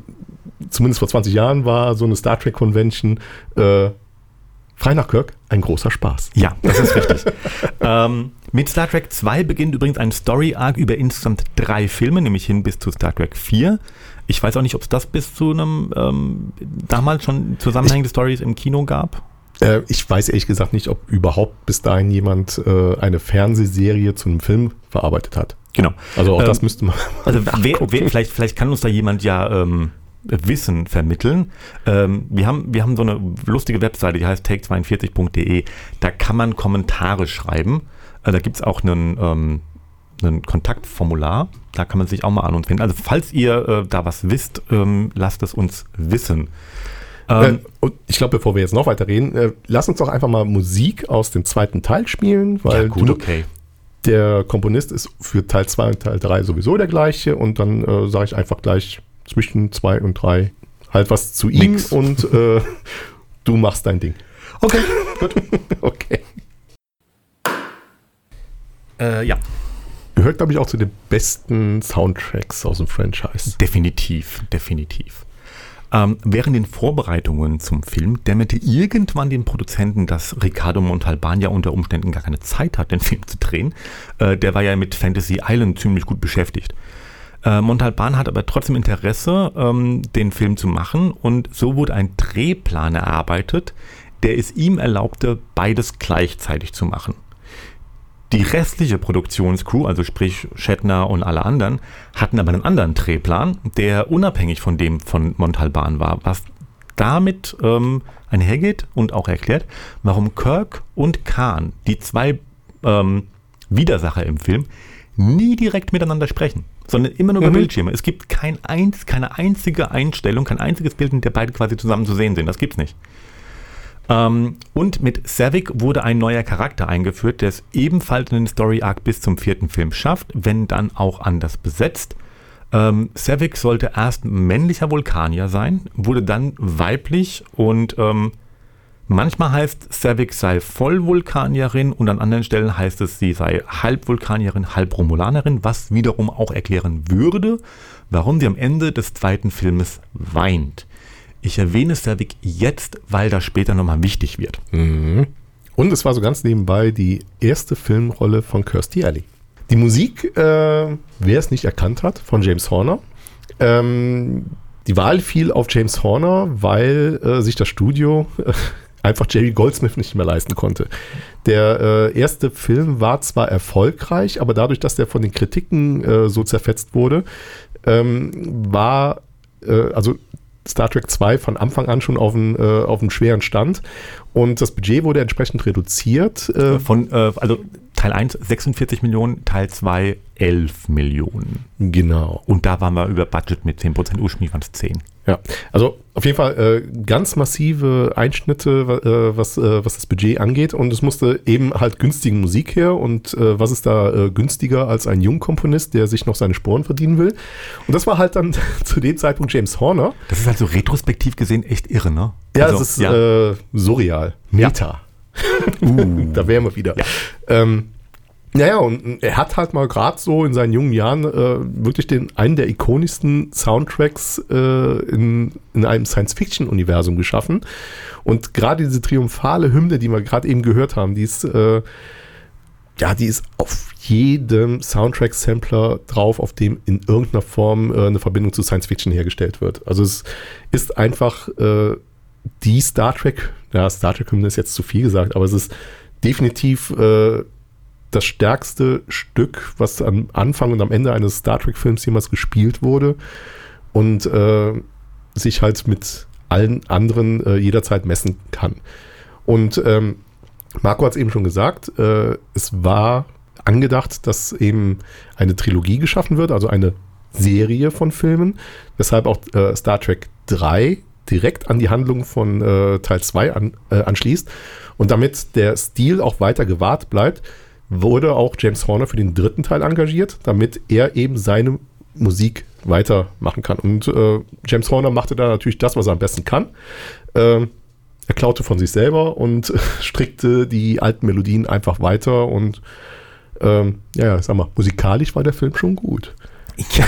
zumindest vor 20 Jahren war so eine Star Trek Convention äh, frei nach Kirk ein großer Spaß. Ja, das ist richtig. ähm, mit Star Trek 2 beginnt übrigens ein Story-Arc über insgesamt drei Filme, nämlich hin bis zu Star Trek 4. Ich weiß auch nicht, ob es das bis zu einem ähm, damals schon zusammenhängende Stories im Kino gab. Äh, ich weiß ehrlich gesagt nicht, ob überhaupt bis dahin jemand äh, eine Fernsehserie zu einem Film verarbeitet hat. Genau. Also auch ähm, das müsste man. Also wer, wer, vielleicht, vielleicht kann uns da jemand ja ähm, Wissen vermitteln. Ähm, wir, haben, wir haben so eine lustige Webseite, die heißt take42.de. Da kann man Kommentare schreiben. Äh, da gibt es auch einen, ähm, ein Kontaktformular. Da kann man sich auch mal an uns finden. Also falls ihr äh, da was wisst, ähm, lasst es uns wissen. Ähm, äh, und ich glaube, bevor wir jetzt noch weiter reden, äh, lass uns doch einfach mal Musik aus dem zweiten Teil spielen, weil ja, gut, du, okay. der Komponist ist für Teil 2 und Teil 3 sowieso der gleiche und dann äh, sage ich einfach gleich zwischen 2 und 3 halt was zu ihm Nix. und äh, du machst dein Ding. Okay, gut. okay. Äh, ja. Gehört, glaube ich, auch zu den besten Soundtracks aus dem Franchise. Definitiv, definitiv. Ähm, während den Vorbereitungen zum Film dämmerte irgendwann den Produzenten, dass Ricardo Montalban ja unter Umständen gar keine Zeit hat, den Film zu drehen. Äh, der war ja mit Fantasy Island ziemlich gut beschäftigt. Äh, Montalban hat aber trotzdem Interesse, ähm, den Film zu machen und so wurde ein Drehplan erarbeitet, der es ihm erlaubte, beides gleichzeitig zu machen. Die restliche Produktionscrew, also sprich Shatner und alle anderen, hatten aber einen anderen Drehplan, der unabhängig von dem von Montalban war, was damit ähm, einhergeht und auch erklärt, warum Kirk und Khan, die zwei ähm, Widersacher im Film, nie direkt miteinander sprechen, sondern immer nur über Mhm. Bildschirme. Es gibt kein eins, keine einzige Einstellung, kein einziges Bild, in der beide quasi zusammen zu sehen sind. Das gibt's nicht. Ähm, und mit Savick wurde ein neuer Charakter eingeführt, der es ebenfalls in den Story Arc bis zum vierten Film schafft, wenn dann auch anders besetzt. Ähm, Savick sollte erst männlicher Vulkanier sein, wurde dann weiblich und ähm, manchmal heißt Savick sei Vollvulkanierin und an anderen Stellen heißt es, sie sei Halbvulkanierin, Halbromulanerin, was wiederum auch erklären würde, warum sie am Ende des zweiten Filmes weint. Ich erwähne Savick jetzt, weil das später nochmal wichtig wird. Mhm. Und es war so ganz nebenbei die erste Filmrolle von Kirstie Alley. Die Musik, äh, wer es nicht erkannt hat, von James Horner. Ähm, die Wahl fiel auf James Horner, weil äh, sich das Studio äh, einfach Jerry Goldsmith nicht mehr leisten konnte. Der äh, erste Film war zwar erfolgreich, aber dadurch, dass der von den Kritiken äh, so zerfetzt wurde, ähm, war äh, also Star Trek 2 von Anfang an schon auf einen, äh, auf einen schweren Stand. Und das Budget wurde entsprechend reduziert. Äh, Von, äh, also Teil 1 46 Millionen, Teil 2 11 Millionen. genau. Und da waren wir über Budget mit 10%, ursprünglich waren es 10. Ja, also auf jeden Fall äh, ganz massive Einschnitte, äh, was, äh, was das Budget angeht. Und es musste eben halt günstige Musik her. Und äh, was ist da äh, günstiger als ein Jungkomponist, der sich noch seine Sporen verdienen will? Und das war halt dann zu dem Zeitpunkt James Horner. Das ist halt so retrospektiv gesehen echt irre, ne? Ja, Also, das ist ja. Äh, surreal. Meta. Uh. da wären wir wieder. Ja. Ähm, naja, und er hat halt mal gerade so in seinen jungen Jahren äh, wirklich den einen der ikonischsten Soundtracks äh, in, in einem Science-Fiction-Universum geschaffen. Und gerade diese triumphale Hymne, die wir gerade eben gehört haben, die ist, äh, ja, die ist auf jedem Soundtrack-Sampler drauf, auf dem in irgendeiner Form äh, eine Verbindung zu Science-Fiction hergestellt wird. Also es ist einfach äh, die Star Trek, ja, Star Trek-Hymne ist jetzt zu viel gesagt, aber es ist definitiv äh, das stärkste Stück, was am Anfang und am Ende eines Star Trek-Films jemals gespielt wurde und äh, sich halt mit allen anderen äh, jederzeit messen kann. Und ähm, Marco hat es eben schon gesagt, äh, es war angedacht, dass eben eine Trilogie geschaffen wird, also eine Serie von Filmen, weshalb auch äh, Star Trek 3 direkt an die Handlung von äh, Teil 2 an, äh, anschließt. Und damit der Stil auch weiter gewahrt bleibt, wurde auch James Horner für den dritten Teil engagiert, damit er eben seine Musik weitermachen kann. Und äh, James Horner machte da natürlich das, was er am besten kann. Ähm, er klaute von sich selber und strickte die alten Melodien einfach weiter und ähm, ja, sag mal, musikalisch war der Film schon gut. Ja,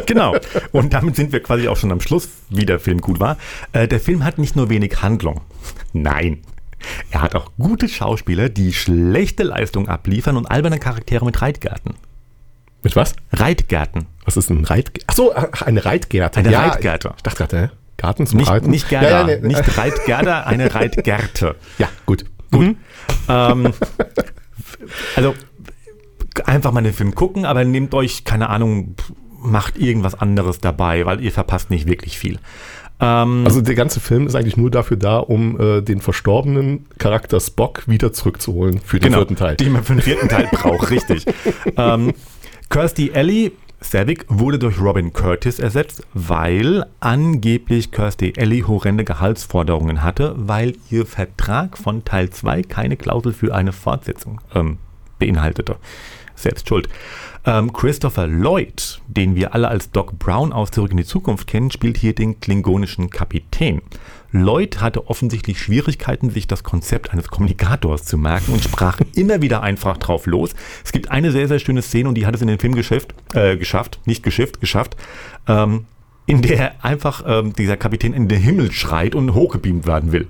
genau. Und damit sind wir quasi auch schon am Schluss, wie der Film gut war. Äh, der Film hat nicht nur wenig Handlung. Nein. Er hat auch gute Schauspieler, die schlechte Leistung abliefern und alberne Charaktere mit Reitgärten. Mit was? Reitgärten. Was ist ein Reitgärte? Achso, ach, eine Reitgärte. Eine ja, Reitgärte. Ich dachte gerade? Garten zum Nicht, Reiten? nicht Gerda, Ja, ja, nee. nicht Reitgerda, eine Reitgärte. ja gut. Gut. Ähm, also einfach mal den Film gucken, aber nehmt euch, keine Ahnung, macht irgendwas anderes dabei, weil ihr verpasst nicht wirklich viel. Ähm, Also der ganze Film ist eigentlich nur dafür da, um äh, den verstorbenen Charakter Spock wieder zurückzuholen für den vierten Teil. Den man für den vierten Teil braucht, richtig. ähm, Kirstie Alley, Savick, wurde durch Robin Curtis ersetzt, weil angeblich Kirstie Alley horrende Gehaltsforderungen hatte, weil ihr Vertrag von Teil 2 keine Klausel für eine Fortsetzung ähm, beinhaltete. Selbst schuld. Ähm, Christopher Lloyd, den wir alle als Doc Brown aus Zurück in die Zukunft kennen, spielt hier den klingonischen Kapitän. Lloyd hatte offensichtlich Schwierigkeiten, sich das Konzept eines Kommunikators zu merken und sprach immer wieder einfach drauf los. Es gibt eine sehr, sehr schöne Szene und die hat es in den Film geschafft, äh, geschafft, nicht geschifft, geschafft, ähm, in der einfach ähm, dieser Kapitän in den Himmel schreit und hochgebeamt werden will.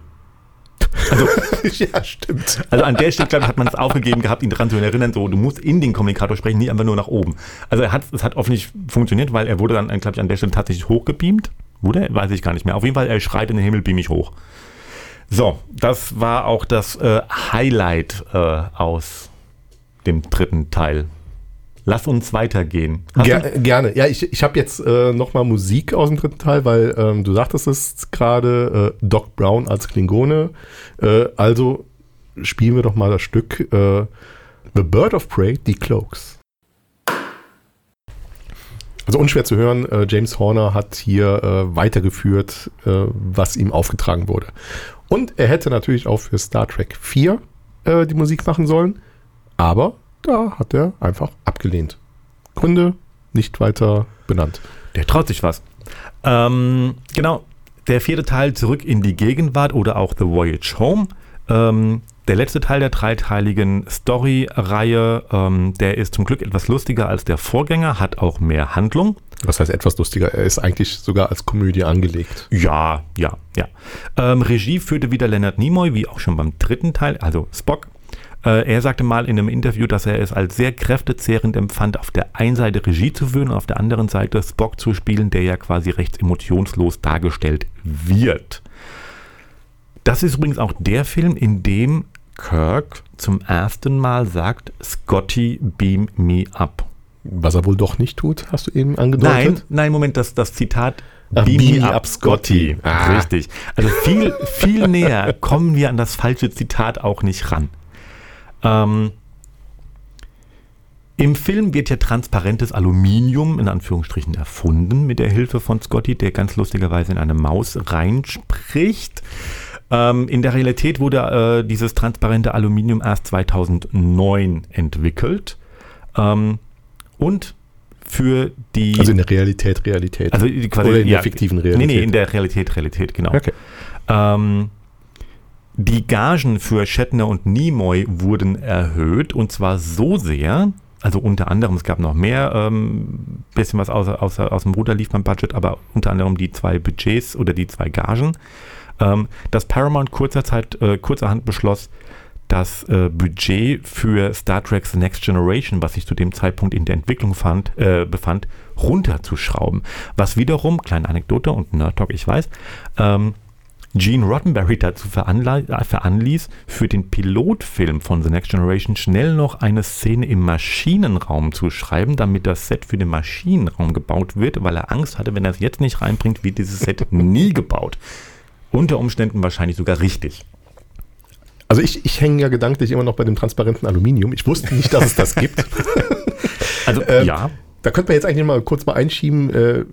ja, stimmt. Also an der Stelle, glaube ich, hat man es aufgegeben gehabt, ihn daran zu erinnern, so, du musst in den Kommunikator sprechen, nicht einfach nur nach oben. Also er hat, es hat offensichtlich funktioniert, weil er wurde dann, glaube ich, an der Stelle tatsächlich hochgebeamt. Wurde er? Weiß ich gar nicht mehr. Auf jeden Fall, er schreit in den Himmel, beam mich hoch. So, das war auch das äh, Highlight äh, aus dem dritten Teil. Lass uns weitergehen. Ger du- gerne. Ja, ich, ich habe jetzt äh, nochmal Musik aus dem dritten Teil, weil ähm, du sagtest es gerade, äh, Doc Brown als Klingone. Äh, also spielen wir doch mal das Stück äh, The Bird of Prey, die Cloaks. Also unschwer zu hören, äh, James Horner hat hier äh, weitergeführt, äh, was ihm aufgetragen wurde. Und er hätte natürlich auch für Star Trek 4 äh, die Musik machen sollen, aber da hat er einfach abgelehnt. Gründe nicht weiter benannt. Der traut sich was. Ähm, genau, der vierte Teil zurück in die Gegenwart oder auch The Voyage Home. Ähm, der letzte Teil der dreiteiligen Story-Reihe, ähm, der ist zum Glück etwas lustiger als der Vorgänger, hat auch mehr Handlung. Was heißt etwas lustiger? Er ist eigentlich sogar als Komödie angelegt. Ja, ja, ja. Ähm, Regie führte wieder Leonard Nimoy, wie auch schon beim dritten Teil, also Spock. Äh, er sagte mal in einem Interview, dass er es als sehr kräftezehrend empfand, auf der einen Seite Regie zu führen und auf der anderen Seite Spock zu spielen, der ja quasi recht emotionslos dargestellt wird. Das ist übrigens auch der Film, in dem Kirk zum ersten Mal sagt, Scotty, beam me up. Was er wohl doch nicht tut, hast du eben angedeutet? Nein, nein, Moment, das, das Zitat Ach, beam, beam me up, Scotty. Scotty. Ah. Richtig. Also viel, viel näher kommen wir an das falsche Zitat auch nicht ran. Ähm, Im Film wird ja transparentes Aluminium in Anführungsstrichen erfunden mit der Hilfe von Scotty, der ganz lustigerweise in eine Maus reinspricht. Ähm, in der Realität wurde äh, dieses transparente Aluminium erst 2009 entwickelt. Ähm, und für die. Also in der Realität, Realität. Also quasi, Oder in ja, der fiktiven Realität. Nee, nee, in der Realität, Realität, genau. Okay. Ähm, die Gagen für Shatner und Nimoy wurden erhöht und zwar so sehr, also unter anderem, es gab noch mehr, ähm, bisschen was außer, außer, aus dem Ruder lief beim Budget, aber unter anderem die zwei Budgets oder die zwei Gagen, ähm, dass Paramount kurzer Zeit, äh, kurzerhand beschloss, das äh, Budget für Star Trek The Next Generation, was sich zu dem Zeitpunkt in der Entwicklung fand, äh, befand, runterzuschrauben. Was wiederum, kleine Anekdote und Nerd Talk, ich weiß, ähm, Gene Roddenberry dazu veranließ, für den Pilotfilm von The Next Generation schnell noch eine Szene im Maschinenraum zu schreiben, damit das Set für den Maschinenraum gebaut wird, weil er Angst hatte, wenn er es jetzt nicht reinbringt, wird dieses Set nie gebaut. Unter Umständen wahrscheinlich sogar richtig. Also ich, ich hänge ja gedanklich immer noch bei dem transparenten Aluminium. Ich wusste nicht, dass es das gibt. Also ähm, ja. Da könnte man jetzt eigentlich mal kurz mal einschieben, äh,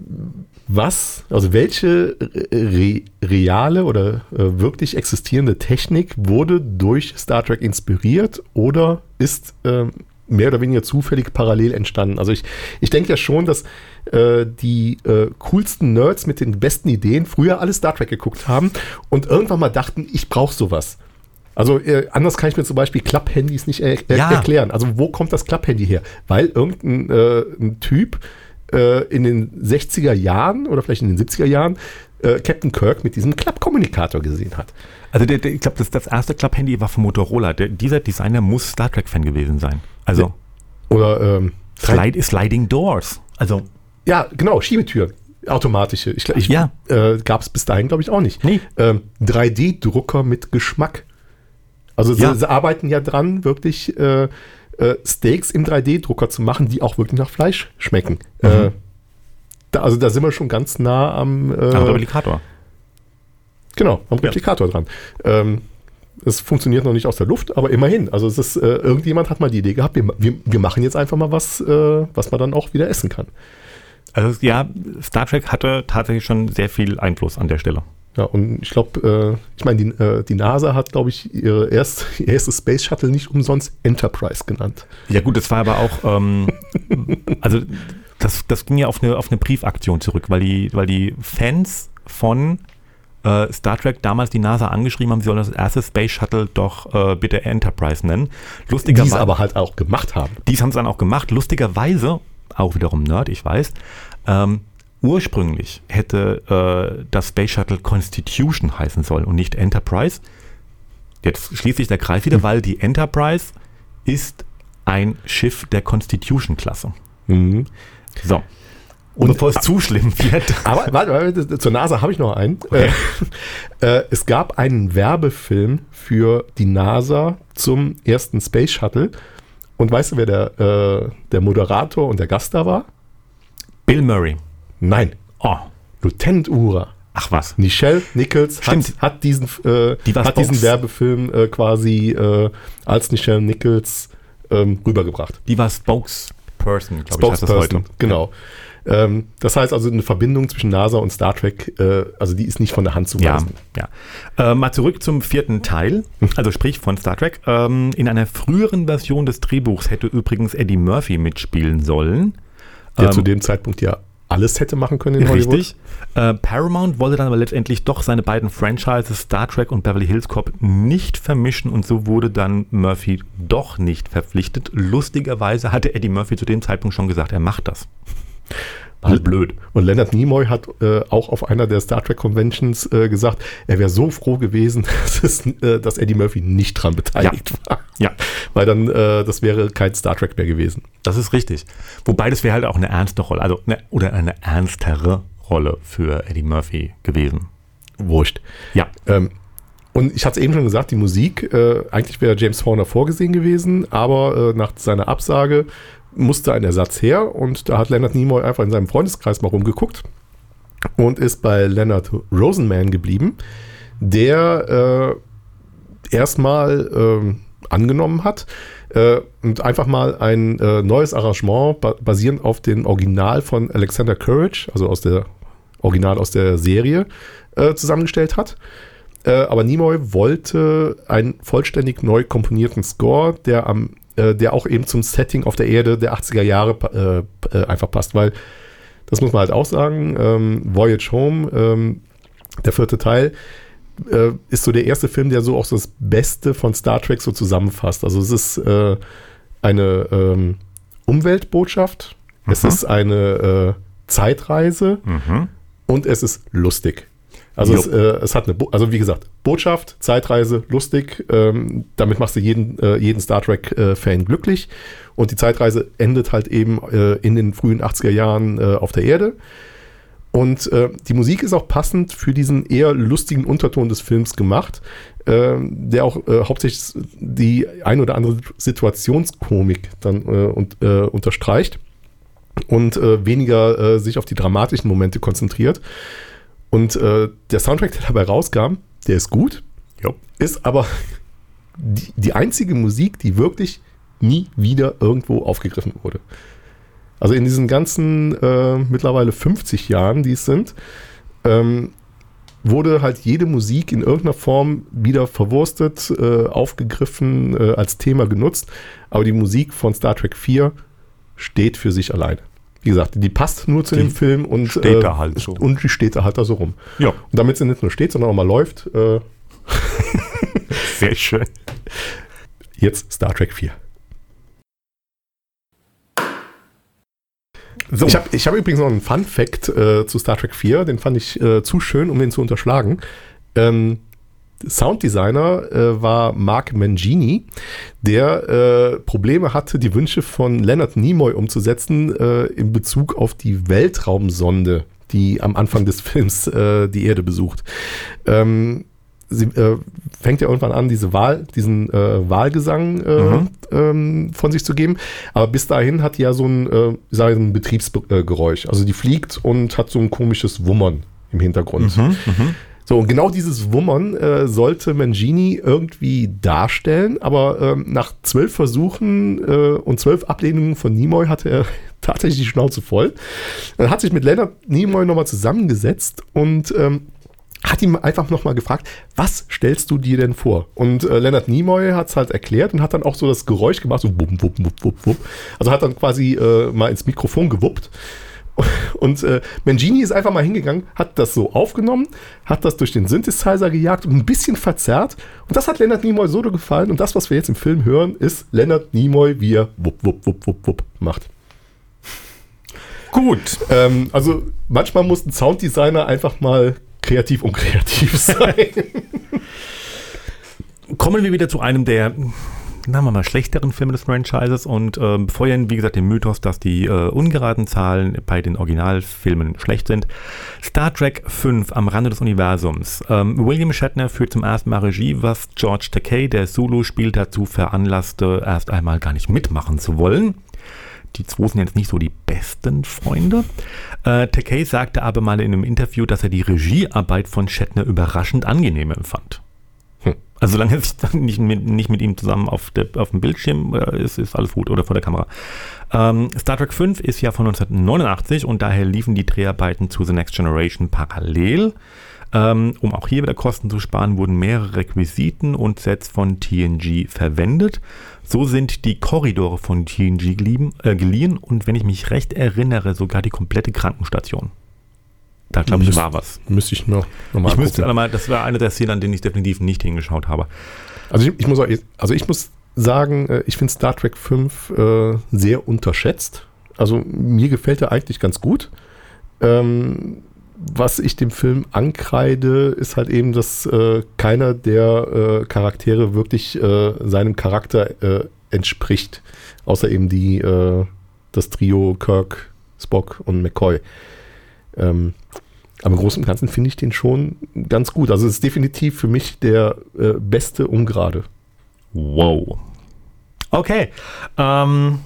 was, also welche re reale oder äh, wirklich existierende Technik wurde durch Star Trek inspiriert oder ist äh, mehr oder weniger zufällig parallel entstanden. Also ich, ich denke ja schon, dass äh, die äh, coolsten Nerds mit den besten Ideen früher alle Star Trek geguckt haben und irgendwann mal dachten, ich brauche sowas. Also äh, anders kann ich mir zum Beispiel Klapphandys nicht er ja. erklären. Also wo kommt das Klapphandy her? Weil irgendein äh, Typ äh, in den 60er Jahren oder vielleicht in den 70er Jahren äh, Captain Kirk mit diesem Klappkommunikator gesehen hat. Also der, der, ich glaube, das, das erste Klapphandy war von Motorola. Der, dieser Designer muss Star Trek-Fan gewesen sein. Also oder ähm, Slide, Sliding Doors. Also ja, genau, Schiebetür. Automatische. Ich, ich, ja. Äh, Gab es bis dahin, glaube ich, auch nicht. Nee. Ähm, 3D-Drucker mit Geschmack. Also Ja. sie, sie arbeiten ja dran, wirklich äh, äh, Steaks im 3D-Drucker zu machen, die auch wirklich nach Fleisch schmecken. Mhm. Äh, da, also da sind wir schon ganz nah am, äh, am Replikator. genau, am Ja. Replikator dran. Ähm, es funktioniert noch nicht aus der Luft, aber immerhin. Also es ist, äh, irgendjemand hat mal die Idee gehabt, wir, wir, wir machen jetzt einfach mal was, äh, was man dann auch wieder essen kann. Also ja, Star Trek hatte tatsächlich schon sehr viel Einfluss an der Stelle. Ja, und ich glaube, äh, ich meine, die, äh, die NASA hat, glaube ich, ihre erst, ihr erstes Space Shuttle nicht umsonst Enterprise genannt. Ja gut, das war aber auch, ähm, also das, das ging ja auf eine, auf eine Briefaktion zurück, weil die, weil die Fans von äh, Star Trek damals die NASA angeschrieben haben, sie sollen das erste Space Shuttle doch äh, bitte Enterprise nennen. Die Lustigerweise, es aber halt auch gemacht haben. dies haben sie dann auch gemacht. Lustigerweise, auch wiederum Nerd, ich weiß, ähm, ursprünglich hätte äh, das Space Shuttle Constitution heißen sollen und nicht Enterprise. Jetzt schließt sich der Kreis wieder, weil die Enterprise ist ein Schiff der Constitution-Klasse. Mhm. So. Und bevor es zu schlimm wird. Aber warte, warte, zur NASA habe ich noch einen. Okay. Äh, äh, es gab einen Werbefilm für die NASA zum ersten Space Shuttle. Und weißt du, wer der, äh, der Moderator und der Gast da war? Bill Murray. Nein, Oh, Lieutenant Uhura. ach was. Nichelle Nichols hat, hat diesen, äh, Die hat diesen. Werbefilm äh, quasi äh, als Nichelle Nichols ähm, rübergebracht. Die war Spokesperson, glaube ich, heißt das Spokesperson, heute. genau. Ähm, das heißt also, eine Verbindung zwischen NASA und Star Trek, äh, also die ist nicht von der Hand zu Ja, weisen. ja. Äh, mal zurück zum vierten Teil, also sprich von Star Trek. Ähm, in einer früheren Version des Drehbuchs hätte übrigens Eddie Murphy mitspielen sollen. Der Ähm, zu dem Zeitpunkt ja alles hätte machen können in Hollywood. Richtig. Äh, Paramount wollte dann aber letztendlich doch seine beiden Franchises Star Trek und Beverly Hills Cop nicht vermischen und so wurde dann Murphy doch nicht verpflichtet. Lustigerweise hatte Eddie Murphy zu dem Zeitpunkt schon gesagt, er macht das. Halt blöd. Und Leonard Nimoy hat äh, auch auf einer der Star Trek Conventions äh, gesagt, er wäre so froh gewesen, dass, es, äh, dass Eddie Murphy nicht dran beteiligt war. Ja, Weil dann, äh, das wäre kein Star Trek mehr gewesen. das ist richtig. Wobei das wäre halt auch eine ernste Rolle, also ne, oder eine ernstere Rolle für Eddie Murphy gewesen. Wurscht. Ja, Ähm, und ich hatte es eben schon gesagt, die Musik, äh, eigentlich wäre James Horner vorgesehen gewesen, aber äh, nach seiner Absage musste ein Ersatz her und da hat Leonard Nimoy einfach in seinem Freundeskreis mal rumgeguckt und ist bei Leonard Rosenman geblieben, der äh, erstmal ähm, angenommen hat äh, und einfach mal ein äh, neues Arrangement ba basierend auf dem Original von Alexander Courage, also aus der Original aus der Serie, äh, zusammengestellt hat. Äh, aber Nimoy wollte einen vollständig neu komponierten Score, der am äh, der auch eben zum Setting auf der Erde der 80er Jahre äh, äh, einfach passt, weil das muss man halt auch sagen, ähm, Voyage Home, ähm, der vierte Teil, äh, ist so der erste Film, der so auch so das Beste von Star Trek so zusammenfasst. Also es ist äh, eine ähm, Umweltbotschaft, es Mhm. ist eine Zeitreise mhm. und es ist lustig. Also es, äh, es hat eine, Bo also wie gesagt, Botschaft, Zeitreise, lustig. Ähm, damit machst du jeden, äh, jeden Star Trek-Fan glücklich. Und die Zeitreise endet halt eben äh, in den frühen 80er Jahren äh, auf der Erde. Und äh, die Musik ist auch passend für diesen eher lustigen Unterton des Films gemacht, ähm, der auch äh, hauptsächlich die ein oder andere Situationskomik dann äh, und, äh, unterstreicht und äh, weniger äh, sich auf die dramatischen Momente konzentriert. Und äh, der Soundtrack, der dabei rauskam, der ist gut, Jo. ist aber die, die einzige Musik, die wirklich nie wieder irgendwo aufgegriffen wurde. Also in diesen ganzen äh, mittlerweile 50 Jahren, die es sind, ähm, wurde halt jede Musik in irgendeiner Form wieder verwurstet, äh, aufgegriffen, äh, als Thema genutzt. Aber die Musik von Star Trek 4 steht für sich alleine. Wie gesagt, die passt nur zu Die dem Film und steht da halt so. Und die steht da halt da so rum. Ja, Und damit sie nicht nur steht, sondern auch mal läuft, äh, sehr schön. jetzt Star Trek 4. So, Ich habe ich hab übrigens noch einen Fun Fact äh, zu Star Trek 4, den fand ich äh, zu schön, um den zu unterschlagen. Ähm, Sounddesigner äh, war Mark Mangini, der äh, Probleme hatte, die Wünsche von Leonard Nimoy umzusetzen äh, in Bezug auf die Weltraumsonde, die am Anfang des Films äh, die Erde besucht. Ähm, sie äh, fängt ja irgendwann an, diese Wahl, diesen äh, Wahlgesang Mhm. ähm, von sich zu geben. Aber bis dahin hat die ja so ein, äh, ich sage, ein Betriebsgeräusch. Also die fliegt und hat so ein komisches Wummern im Hintergrund. mhm, mhm. So, und genau dieses Wummern äh, sollte Mangini irgendwie darstellen, aber ähm, nach zwölf Versuchen äh, und zwölf Ablehnungen von Nimoy hatte er tatsächlich die Schnauze voll. Dann hat sich mit Leonard Nimoy nochmal zusammengesetzt und ähm, hat ihm einfach nochmal gefragt, was stellst du dir denn vor? Und äh, Leonard Nimoy hat es halt erklärt und hat dann auch so das Geräusch gemacht, so wupp, wupp, wupp, wupp, wupp. Also hat dann quasi äh, mal ins Mikrofon gewuppt. Und äh, Mangini ist einfach mal hingegangen, hat das so aufgenommen, hat das durch den Synthesizer gejagt und ein bisschen verzerrt. Und das hat Leonard Nimoy so gefallen. Und das, was wir jetzt im Film hören, ist Leonard Nimoy, wie er wupp, wupp, wupp, wupp, wupp macht. Gut. Ähm, also manchmal muss ein Sounddesigner einfach mal kreativ und kreativ sein. Kommen wir wieder zu einem der, sagen wir mal, schlechteren Filme des Franchises und äh, befeuern, wie gesagt, den Mythos, dass die äh, ungeraden Zahlen bei den Originalfilmen schlecht sind. Star Trek 5 am Rande des Universums. Ähm, William Shatner führt zum ersten Mal Regie, was George Takei, der Solo spielt, dazu veranlasste, erst einmal gar nicht mitmachen zu wollen. Die zwei sind jetzt nicht so die besten Freunde. Äh, Takei sagte aber mal in einem Interview, dass er die Regiearbeit von Shatner überraschend angenehm empfand. Hm. Also solange es nicht mit, nicht mit ihm zusammen auf, der, auf dem Bildschirm äh, ist, ist alles gut oder vor der Kamera. Ähm, Star Trek 5 ist ja von 1989 und daher liefen die Dreharbeiten zu The Next Generation parallel. Ähm, um auch hier wieder Kosten zu sparen, wurden mehrere Requisiten und Sets von TNG verwendet. So sind die Korridore von TNG geliehen, äh, geliehen und wenn ich mich recht erinnere, sogar die komplette Krankenstation. Da glaube ich, Müsst- war was. Müsste ich noch, mal Ich müsste einmal, das war eine der Szenen, an denen ich definitiv nicht hingeschaut habe. Also ich, ich muss, auch- also ich muss sagen, äh, ich finde Star Trek 5 äh, sehr unterschätzt. Also mir gefällt er eigentlich ganz gut. Ähm, was ich dem Film ankreide, ist halt eben, dass äh, keiner der äh, Charaktere wirklich äh, seinem Charakter äh, entspricht. Außer eben die, das Trio Kirk, Spock und McCoy. Ähm, aber im Großen und Ganzen finde ich den schon ganz gut. Also es ist definitiv für mich der äh, beste Ungrade. Wow. Okay. Ähm,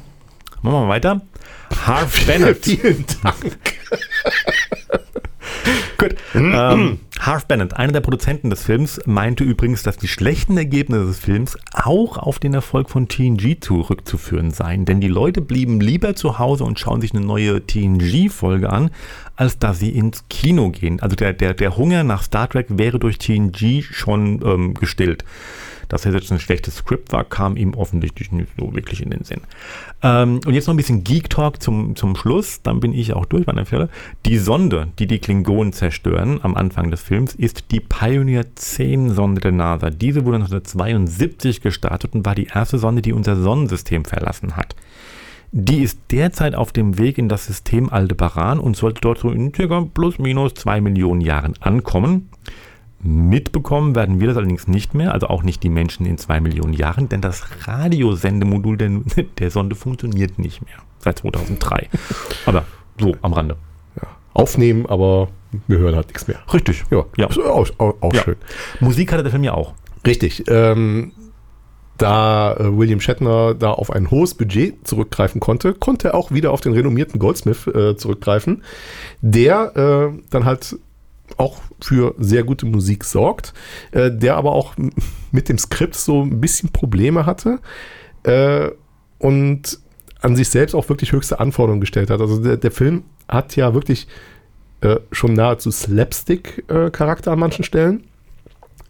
machen wir mal weiter. Harv Bennett. Vielen Dank. Gut. ähm, Harv Bennett, einer der Produzenten des Films, meinte übrigens, dass die schlechten Ergebnisse des Films auch auf den Erfolg von TNG zurückzuführen seien. Denn die Leute blieben lieber zu Hause und schauen sich eine neue TNG-Folge an, als dass sie ins Kino gehen. Also der, der, der Hunger nach Star Trek wäre durch TNG schon ähm, gestillt. Dass er jetzt ein schlechtes Skript war, kam ihm offensichtlich nicht so wirklich in den Sinn. Ähm, und jetzt noch ein bisschen Geek Talk zum, zum Schluss, dann bin ich auch durch bei der Stelle. Die Sonde, die die Klingonen zerstören am Anfang des Films, ist die Pioneer 10 Sonde der NASA. Diese wurde 1972 gestartet und war die erste Sonde, die unser Sonnensystem verlassen hat. Die ist derzeit auf dem Weg in das System Aldebaran und sollte dort so in circa plus minus zwei Millionen Jahren ankommen. Mitbekommen werden wir das allerdings nicht mehr, also auch nicht die Menschen in zwei Millionen Jahren, denn das Radiosendemodul der, der Sonde funktioniert nicht mehr seit 2003. Aber so am Rande. Aufnehmen, aber wir hören halt nichts mehr. Richtig. Ja, Ja. Auch, auch, auch Ja. schön. Musik hatte der Film ja auch. Richtig. Ähm, da äh, William Shatner da auf ein hohes Budget zurückgreifen konnte, konnte er auch wieder auf den renommierten Goldsmith äh, zurückgreifen, der äh, dann halt auch für sehr gute Musik sorgt, äh, der aber auch mit dem Skript so ein bisschen Probleme hatte äh, und an sich selbst auch wirklich höchste Anforderungen gestellt hat. Also der, der Film hat ja wirklich äh, schon nahezu Slapstick-Charakter an manchen Stellen.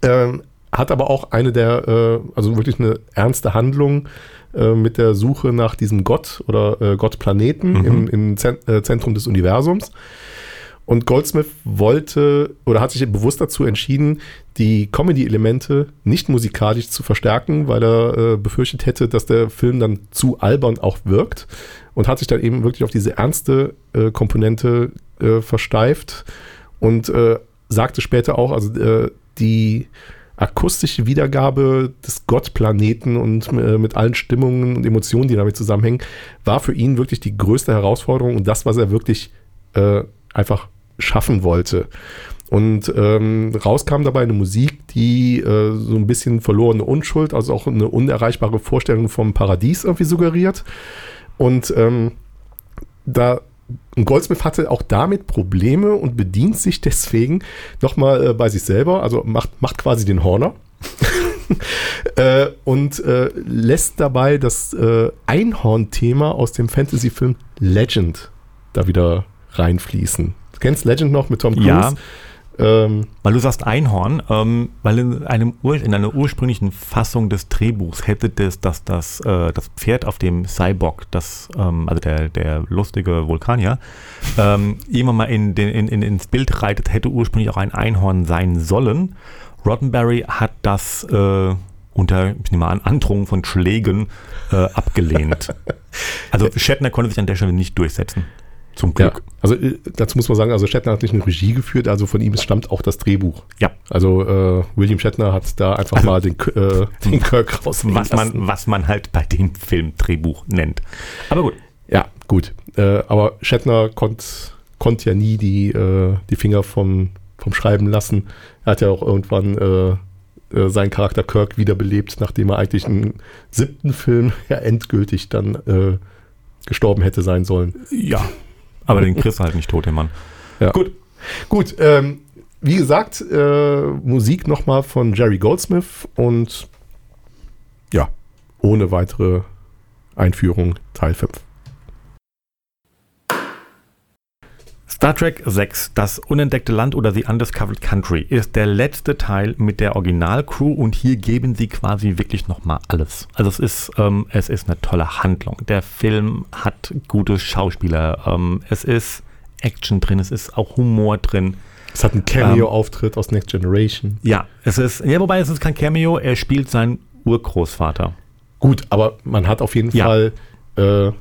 Ähm, hat aber auch eine der, äh, also wirklich eine ernste Handlung äh, mit der Suche nach diesem Gott oder äh, Gottplaneten Mhm. im, im äh, Zentrum des Universums. Und Goldsmith wollte oder hat sich bewusst dazu entschieden, die Comedy-Elemente nicht musikalisch zu verstärken, weil er äh, befürchtet hätte, dass der Film dann zu albern auch wirkt und hat sich dann eben wirklich auf diese ernste äh, Komponente äh, versteift und äh, sagte später auch, also äh, die akustische Wiedergabe des Gottplaneten und äh, mit allen Stimmungen und Emotionen, die damit zusammenhängen, war für ihn wirklich die größte Herausforderung und das, was er wirklich äh, einfach schaffen wollte. Und ähm, rauskam dabei eine Musik, die äh, so ein bisschen verlorene Unschuld, also auch eine unerreichbare Vorstellung vom Paradies irgendwie suggeriert. Und ähm, da Goldsmith hatte auch damit Probleme und bedient sich deswegen nochmal äh, bei sich selber, also macht, macht quasi den Horner. äh, und äh, lässt dabei das äh, Einhorn-Thema aus dem Fantasy-Film Legend da wieder reinfließen. Du kennst Legend noch mit Tom Cruise? Ja. Ähm, Weil du sagst Einhorn, ähm, weil in, einem Ur in einer ursprünglichen Fassung des Drehbuchs hätte das, das, das, äh, das Pferd auf dem Cyborg, das, ähm, also der, der lustige Vulkanier, ähm, irgendwann mal in den, in, in, ins Bild reitet, hätte ursprünglich auch ein Einhorn sein sollen. Roddenberry hat das äh, unter, ich nehme an, Androhung von Schlägen äh, abgelehnt. also Shatner konnte sich an der Stelle nicht durchsetzen. Zum ja, Glück. also äh, dazu muss man sagen, also Shatner hat nicht eine Regie geführt, also von ihm stammt auch das Drehbuch. Ja. Also äh, William Shatner hat da einfach mal den, äh, den Kirk raus. was man, was man halt bei dem Film Drehbuch nennt. Aber gut. Ja, gut. Äh, aber Shatner konnte konnt ja nie die, äh, die Finger vom, vom Schreiben lassen. Er hat ja auch irgendwann äh, seinen Charakter Kirk wiederbelebt, nachdem er eigentlich im siebten Film ja endgültig dann gestorben hätte sein sollen. Ja. Aber den kriegst du halt nicht tot, den Mann. Ja. Gut. Gut, ähm, wie gesagt, äh, Musik nochmal von Jerry Goldsmith und ja, ohne weitere Einführung Teil 5. Star Trek 6, das unentdeckte Land oder The Undiscovered Country, ist der letzte Teil mit der Originalcrew und hier geben sie quasi wirklich nochmal alles. Also es ist, ähm, es ist eine tolle Handlung. Der Film hat gute Schauspieler, ähm, es ist Action drin, es ist auch Humor drin. Es hat einen Cameo-Auftritt aus Next Generation. Ja, es ist, ja, wobei es ist kein Cameo, er spielt seinen Urgroßvater. Gut, aber man hat auf jeden Ja. Fall äh,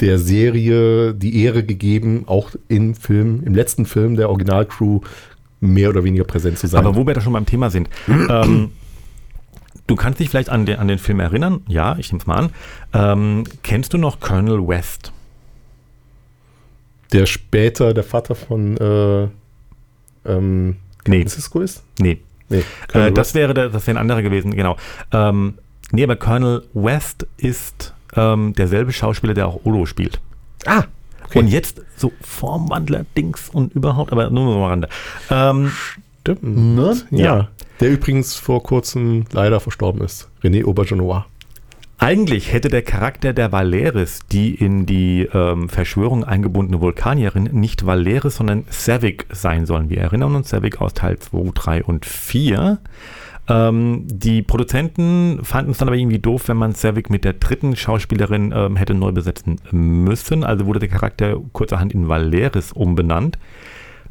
der Serie die Ehre gegeben, auch im Film, im letzten Film der Originalcrew mehr oder weniger präsent zu sein. Aber wo wir da schon beim Thema sind, ähm, du kannst dich vielleicht an den, an den Film erinnern, ja, ich nehme es mal an. Ähm, kennst du noch Colonel West? der später der Vater von äh, ähm, Nee, Cisco ist? nee. Nee, Äh, das wäre der, das wäre ein anderer gewesen, genau. Ähm, nee, aber Colonel West ist ähm, derselbe Schauspieler, der auch Odo spielt. ah, Und jetzt so Formwandler, Dings und überhaupt, aber nur am Rande. Ähm, stimmt. Ne? Ja. Ja. Der übrigens vor kurzem leider verstorben ist. René Aubergenois. Eigentlich hätte der Charakter der Valeris, die in die ähm, Verschwörung eingebundene Vulkanierin, nicht Valeris, sondern Savick sein sollen. Wir erinnern uns Savick aus Teil 2, 3 und 4. Ähm, die Produzenten fanden es dann aber irgendwie doof, wenn man Savick mit der dritten Schauspielerin ähm, hätte neu besetzen müssen. Also wurde der Charakter kurzerhand in Valeris umbenannt.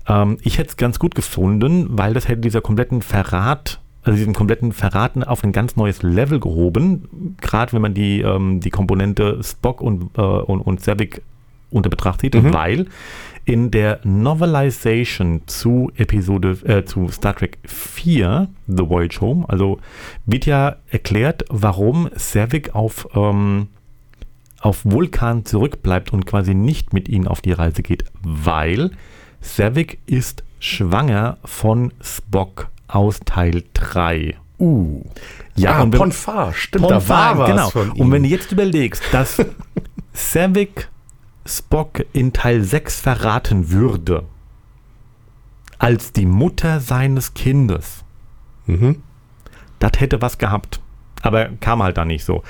Ähm, ich hätte es ganz gut gefunden, weil das hätte dieser kompletten Verrat, also diesen kompletten Verraten auf ein ganz neues Level gehoben. Gerade wenn man die, ähm, die Komponente Spock und, äh, und, und Savick unter Betracht zieht, Mhm. weil in der Novelization zu Episode, äh, zu Star Trek 4, The Voyage Home, also wird ja erklärt, warum Savick auf, ähm, auf Vulkan zurückbleibt und quasi nicht mit ihnen auf die Reise geht, weil Savick ist schwanger von Spock aus Teil 3. Uh. Ja, ah, und wenn- Ponfar, stimmt, Von da war was genau. Und wenn du jetzt überlegst, dass Savick Spock in Teil 6 verraten würde, als die Mutter seines Kindes, mhm. das hätte was gehabt. Aber kam halt da nicht so.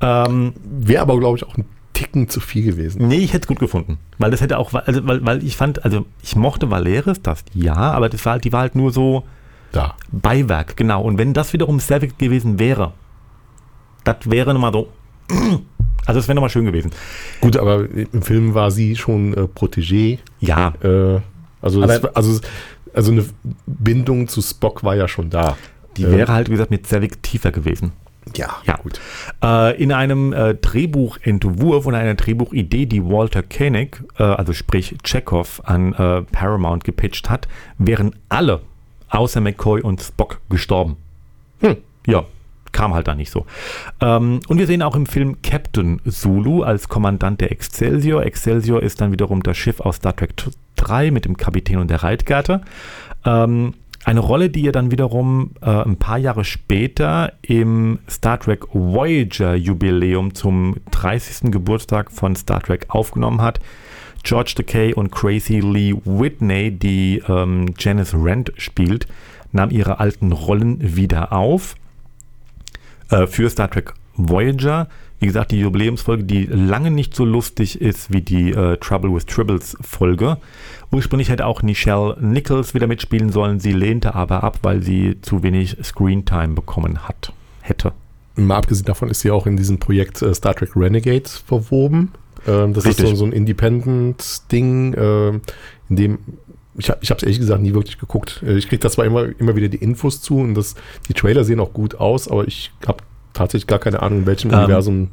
Ähm, Wäre aber, glaube ich, auch ein Ticken zu viel gewesen. nee, ich hätte es gut gefunden. Weil das hätte auch, also, weil, weil ich fand, also ich mochte Valeris, das ja, aber das war halt, die war halt nur so Da. Beiwerk, genau. Und wenn das wiederum Savick gewesen wäre, das wäre nochmal so. Also es wäre nochmal schön gewesen. Gut, aber im Film war sie schon äh, Protégé. Ja, Äh, also, war- also, also eine Bindung zu Spock war ja schon da. die Ähm, wäre halt, wie gesagt, mit Savick tiefer gewesen. Ja, Ja. gut. Äh, in einem äh, Drehbuchentwurf und einer Drehbuchidee, die Walter Koenig, äh, also sprich Chekhov, an äh, Paramount gepitcht hat, wären alle außer McCoy und Spock gestorben. Hm. Ja, kam halt da nicht so. Ähm, und wir sehen auch im Film Captain Zulu als Kommandant der Excelsior. Excelsior ist dann wiederum das Schiff aus Star Trek 3 mit dem Kapitän und der Reitgerte. Ähm, eine Rolle, die er dann wiederum äh, ein paar Jahre später im Star Trek Voyager Jubiläum zum 30. Geburtstag von Star Trek aufgenommen hat. George Takei und Crazy Lee Whitney, die ähm, Janice Rand spielt, nahm ihre alten Rollen wieder auf äh, für Star Trek Voyager. Wie gesagt, die Jubiläumsfolge, die lange nicht so lustig ist wie die äh, Trouble with Tribbles Folge. Ursprünglich hätte auch Nichelle Nichols wieder mitspielen sollen. Sie lehnte aber ab, weil sie zu wenig Screentime bekommen hat. Hätte. Mal abgesehen davon ist sie auch in diesem Projekt äh, Star Trek Renegade verwoben. Ähm, das Richtig. ist so, so ein Independent-Ding, ähm, in dem ich habe es ehrlich gesagt nie wirklich geguckt. Äh, Ich kriege da zwar immer, immer wieder die Infos zu und das, die Trailer sehen auch gut aus, aber ich habe tatsächlich gar keine Ahnung, in welchem Ähm, Universum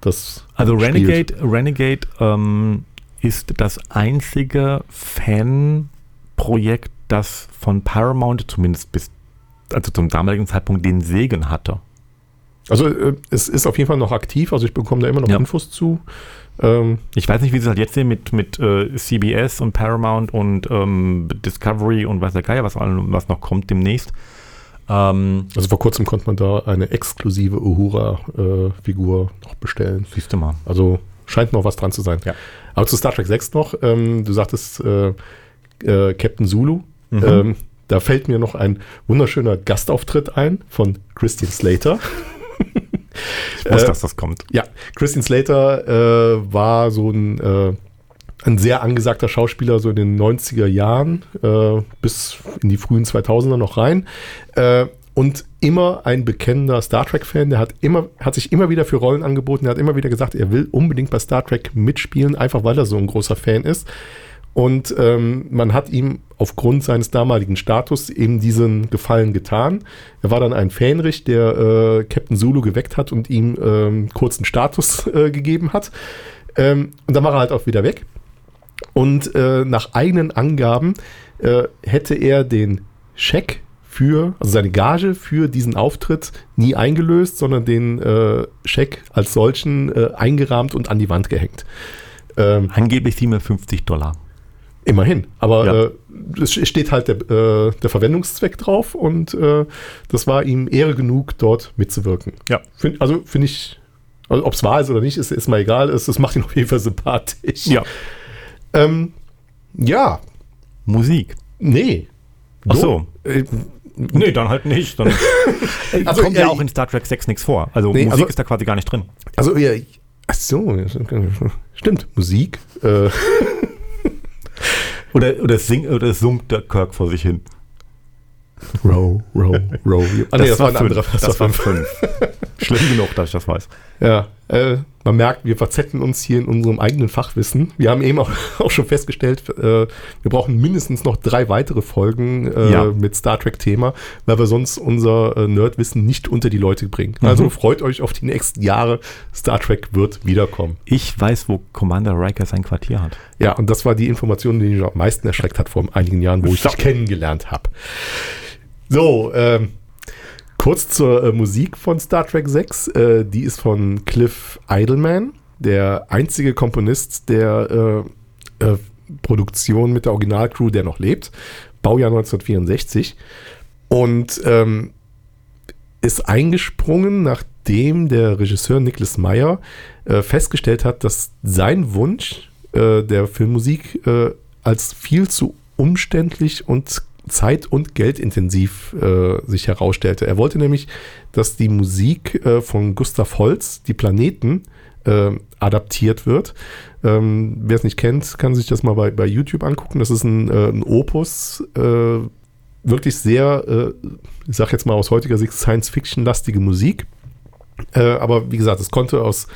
das Also spielt. Renegade, Renegade ähm, ist das einzige Fanprojekt, das von Paramount zumindest bis also zum damaligen Zeitpunkt den Segen hatte. Also äh, es ist auf jeden Fall noch aktiv, also ich bekomme da immer noch Ja. Infos zu. Ähm, Ich weiß nicht, wie sie es halt jetzt sehen mit, mit äh, CBS und Paramount und ähm, Discovery und weiß der Geier, was, was noch kommt demnächst. Ähm, also vor kurzem konnte man da eine exklusive Uhura-Figur noch bestellen. siehst du mal. Also scheint noch was dran zu sein. Ja. Aber zu Star Trek 6 noch, ähm, du sagtest äh, äh, Captain Zulu. Mhm. Ähm, da fällt mir noch ein wunderschöner Gastauftritt ein von Christian Slater. Ich wusste, äh, dass das kommt. Ja, Christian Slater äh, war so ein, äh, ein sehr angesagter Schauspieler so in den 90er Jahren äh, bis in die frühen 2000er noch rein. Äh, und immer ein bekennender Star Trek-Fan. Der hat, immer, hat sich immer wieder für Rollen angeboten. Der hat immer wieder gesagt, er will unbedingt bei Star Trek mitspielen, einfach weil er so ein großer Fan ist. Und ähm, man hat ihm aufgrund seines damaligen Status eben diesen Gefallen getan. Er war dann ein Fähnrich, der äh, Captain Zulu geweckt hat und ihm ähm, kurzen Status äh, gegeben hat. Ähm, und dann war er halt auch wieder weg. Und äh, nach eigenen Angaben äh, hätte er den Scheck für, also seine Gage für diesen Auftritt nie eingelöst, sondern den äh, Scheck als solchen äh, eingerahmt und an die Wand gehängt. Ähm, Angeblich 750 Dollar. Immerhin, aber ja. äh, es steht halt der, äh, der Verwendungszweck drauf und äh, das war ihm Ehre genug, dort mitzuwirken. Ja. Find, also finde ich, also ob es wahr ist oder nicht, ist, ist mal egal, es, es macht ihn auf jeden Fall sympathisch. Ja. Ähm, ja. Musik. Nee. Ach so. Äh, nee, dann halt nicht. Dann also, kommt ja, ja auch in Star Trek 6 nichts vor. Also nee, Musik also, ist da quasi gar nicht drin. Also ja, ach so, stimmt, Musik. Äh, oder, oder, sing, oder summt der Kirk vor sich hin. Row, row, row. Ah, nee, das, das, war ein anderer. Das, das war fünf. Schlimm genug, dass ich das weiß. Ja, äh, man merkt, wir verzetteln uns hier in unserem eigenen Fachwissen. Wir haben eben auch, auch schon festgestellt, äh, wir brauchen mindestens noch drei weitere Folgen äh, ja. mit Star Trek-Thema, weil wir sonst unser äh, Nerdwissen nicht unter die Leute bringen. Mhm. Also freut euch auf die nächsten Jahre. Star Trek wird wiederkommen. Ich weiß, wo Commander Riker sein Quartier hat. Ja, und das war die Information, die mich am meisten erschreckt hat vor einigen Jahren, wo ich dich kennengelernt habe. So, ähm, kurz zur äh, Musik von Star Trek 6. Äh, die ist von Cliff Idleman, der einzige Komponist der äh, äh Produktion mit der Originalcrew, der noch lebt. Baujahr 1964. Und ähm, ist eingesprungen, nachdem der Regisseur Nicholas Meyer äh, festgestellt hat, dass sein Wunsch äh, der Filmmusik als viel zu umständlich und zeit- und geldintensiv äh, sich herausstellte. Er wollte nämlich, dass die Musik äh, von Gustav Holz, die Planeten, äh, adaptiert wird. Ähm, Wer es nicht kennt, kann sich das mal bei, bei YouTube angucken. Das ist ein, äh, ein Opus, äh, wirklich sehr, äh, ich sag jetzt mal aus heutiger Sicht, Science-Fiction-lastige Musik. aber wie gesagt, es konnte aus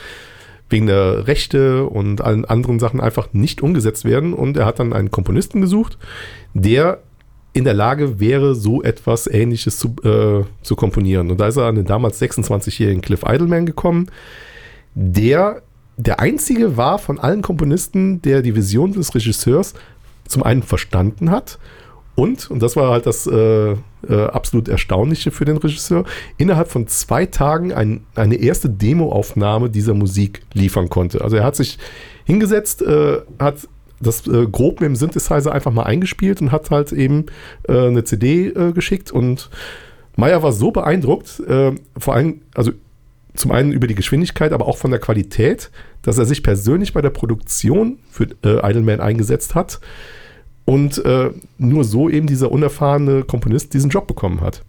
wegen der Rechte und allen anderen Sachen einfach nicht umgesetzt werden. Und er hat dann einen Komponisten gesucht, der in der Lage wäre, so etwas Ähnliches zu, äh, zu komponieren. Und da ist er an den damals 26-jährigen Cliff Idleman gekommen, der der einzige war von allen Komponisten, der die Vision des Regisseurs zum einen verstanden hat und, und das war halt das äh, äh, absolut Erstaunliche für den Regisseur, innerhalb von zwei Tagen ein, eine erste Demoaufnahme dieser Musik liefern konnte. Also er hat sich hingesetzt, äh, hat das äh, grob mit dem Synthesizer einfach mal eingespielt und hat halt eben äh, eine CD äh, geschickt und Meyer war so beeindruckt, äh, vor allem, also zum einen über die Geschwindigkeit, aber auch von der Qualität, dass er sich persönlich bei der Produktion für äh, Idleman eingesetzt hat und äh, nur so eben dieser unerfahrene Komponist diesen Job bekommen hat.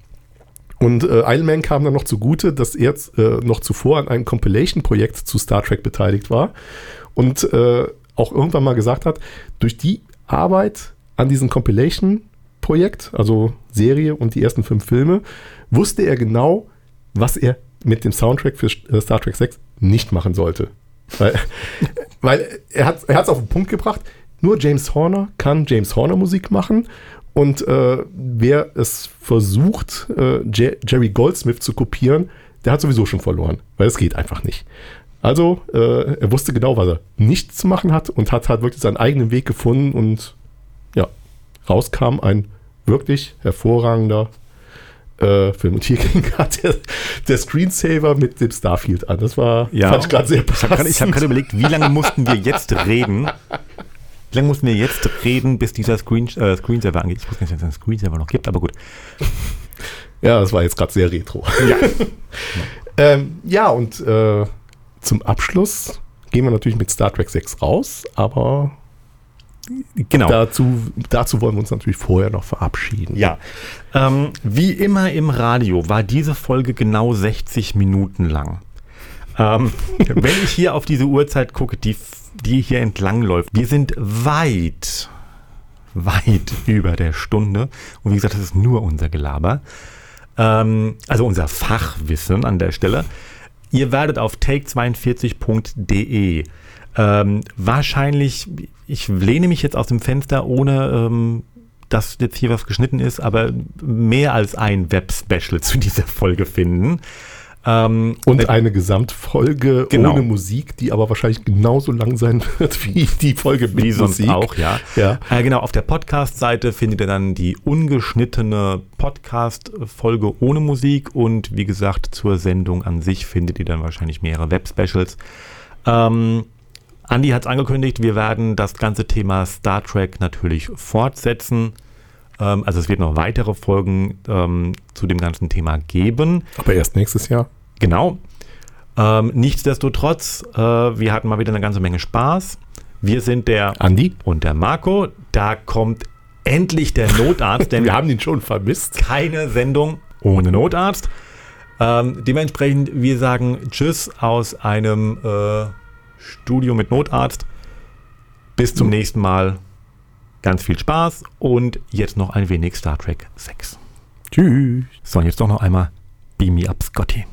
Und äh, Idleman kam dann noch zugute, dass er äh, noch zuvor an einem Compilation-Projekt zu Star Trek beteiligt war und äh, auch irgendwann mal gesagt hat, durch die Arbeit an diesem Compilation-Projekt, also Serie und die ersten fünf Filme, wusste er genau, was er mit dem Soundtrack für äh, Star Trek 6 nicht machen sollte. Weil, weil er hat es auf den Punkt gebracht, nur James Horner kann James Horner Musik machen und äh, wer es versucht, äh, Jerry Goldsmith zu kopieren, der hat sowieso schon verloren, weil es geht einfach nicht. Also, äh, er wusste genau, was er nicht zu machen hat und hat halt wirklich seinen eigenen Weg gefunden und ja, rauskam ein wirklich hervorragender äh, Film. Und hier ging gerade der, der, Screensaver mit dem Starfield an. Das war, ja. fand ich gerade sehr passend. Ich habe gerade überlegt, wie lange mussten wir jetzt reden? Wie lange mussten wir jetzt reden, bis dieser Screen, äh, Screensaver angeht? Ich wusste nicht, dass es einen Screensaver noch gibt, aber gut. Ja, das war jetzt gerade sehr retro. Ja, ähm, ja und äh, zum Abschluss gehen wir natürlich mit Star Trek 6 raus, aber genau. Dazu, dazu wollen wir uns natürlich vorher noch verabschieden. Ja. Ähm, wie immer im Radio war diese Folge genau 60 Minuten lang. Ähm, wenn ich hier auf diese Uhrzeit gucke, die, die hier entlang läuft, wir sind weit, weit über der Stunde. Und wie gesagt, das ist nur unser Gelaber. Ähm, also unser Fachwissen an der Stelle. Ihr werdet auf take42.de ähm, wahrscheinlich, ich lehne mich jetzt aus dem Fenster, ohne ähm, dass jetzt hier was geschnitten ist, aber mehr als ein Web-Special zu dieser Folge finden. Ähm, und eine Gesamtfolge genau. ohne Musik, die aber wahrscheinlich genauso lang sein wird wie die Folge mit wie sonst Musik. auch, ja. ja. Äh, genau, auf der Podcast-Seite findet ihr dann die ungeschnittene Podcast-Folge ohne Musik und wie gesagt, zur Sendung an sich findet ihr dann wahrscheinlich mehrere Web-Specials. Ähm, Andi hat es angekündigt, wir werden das ganze Thema Star Trek natürlich fortsetzen. Ähm, also es wird noch weitere Folgen ähm, zu dem ganzen Thema geben. Aber erst nächstes Jahr. Genau. Ähm, nichtsdestotrotz, äh, wir hatten mal wieder eine ganze Menge Spaß. Wir sind der Andi und der Marco. Da kommt endlich der Notarzt, denn wir haben ihn schon vermisst. Keine Sendung ohne Notarzt. Ähm, dementsprechend, wir sagen Tschüss aus einem äh, Studio mit Notarzt. Bis zum nächsten Mal. Ganz viel Spaß und jetzt noch ein wenig Star Trek 6. Tschüss. So, und jetzt doch noch einmal Beam Me Up Scotty.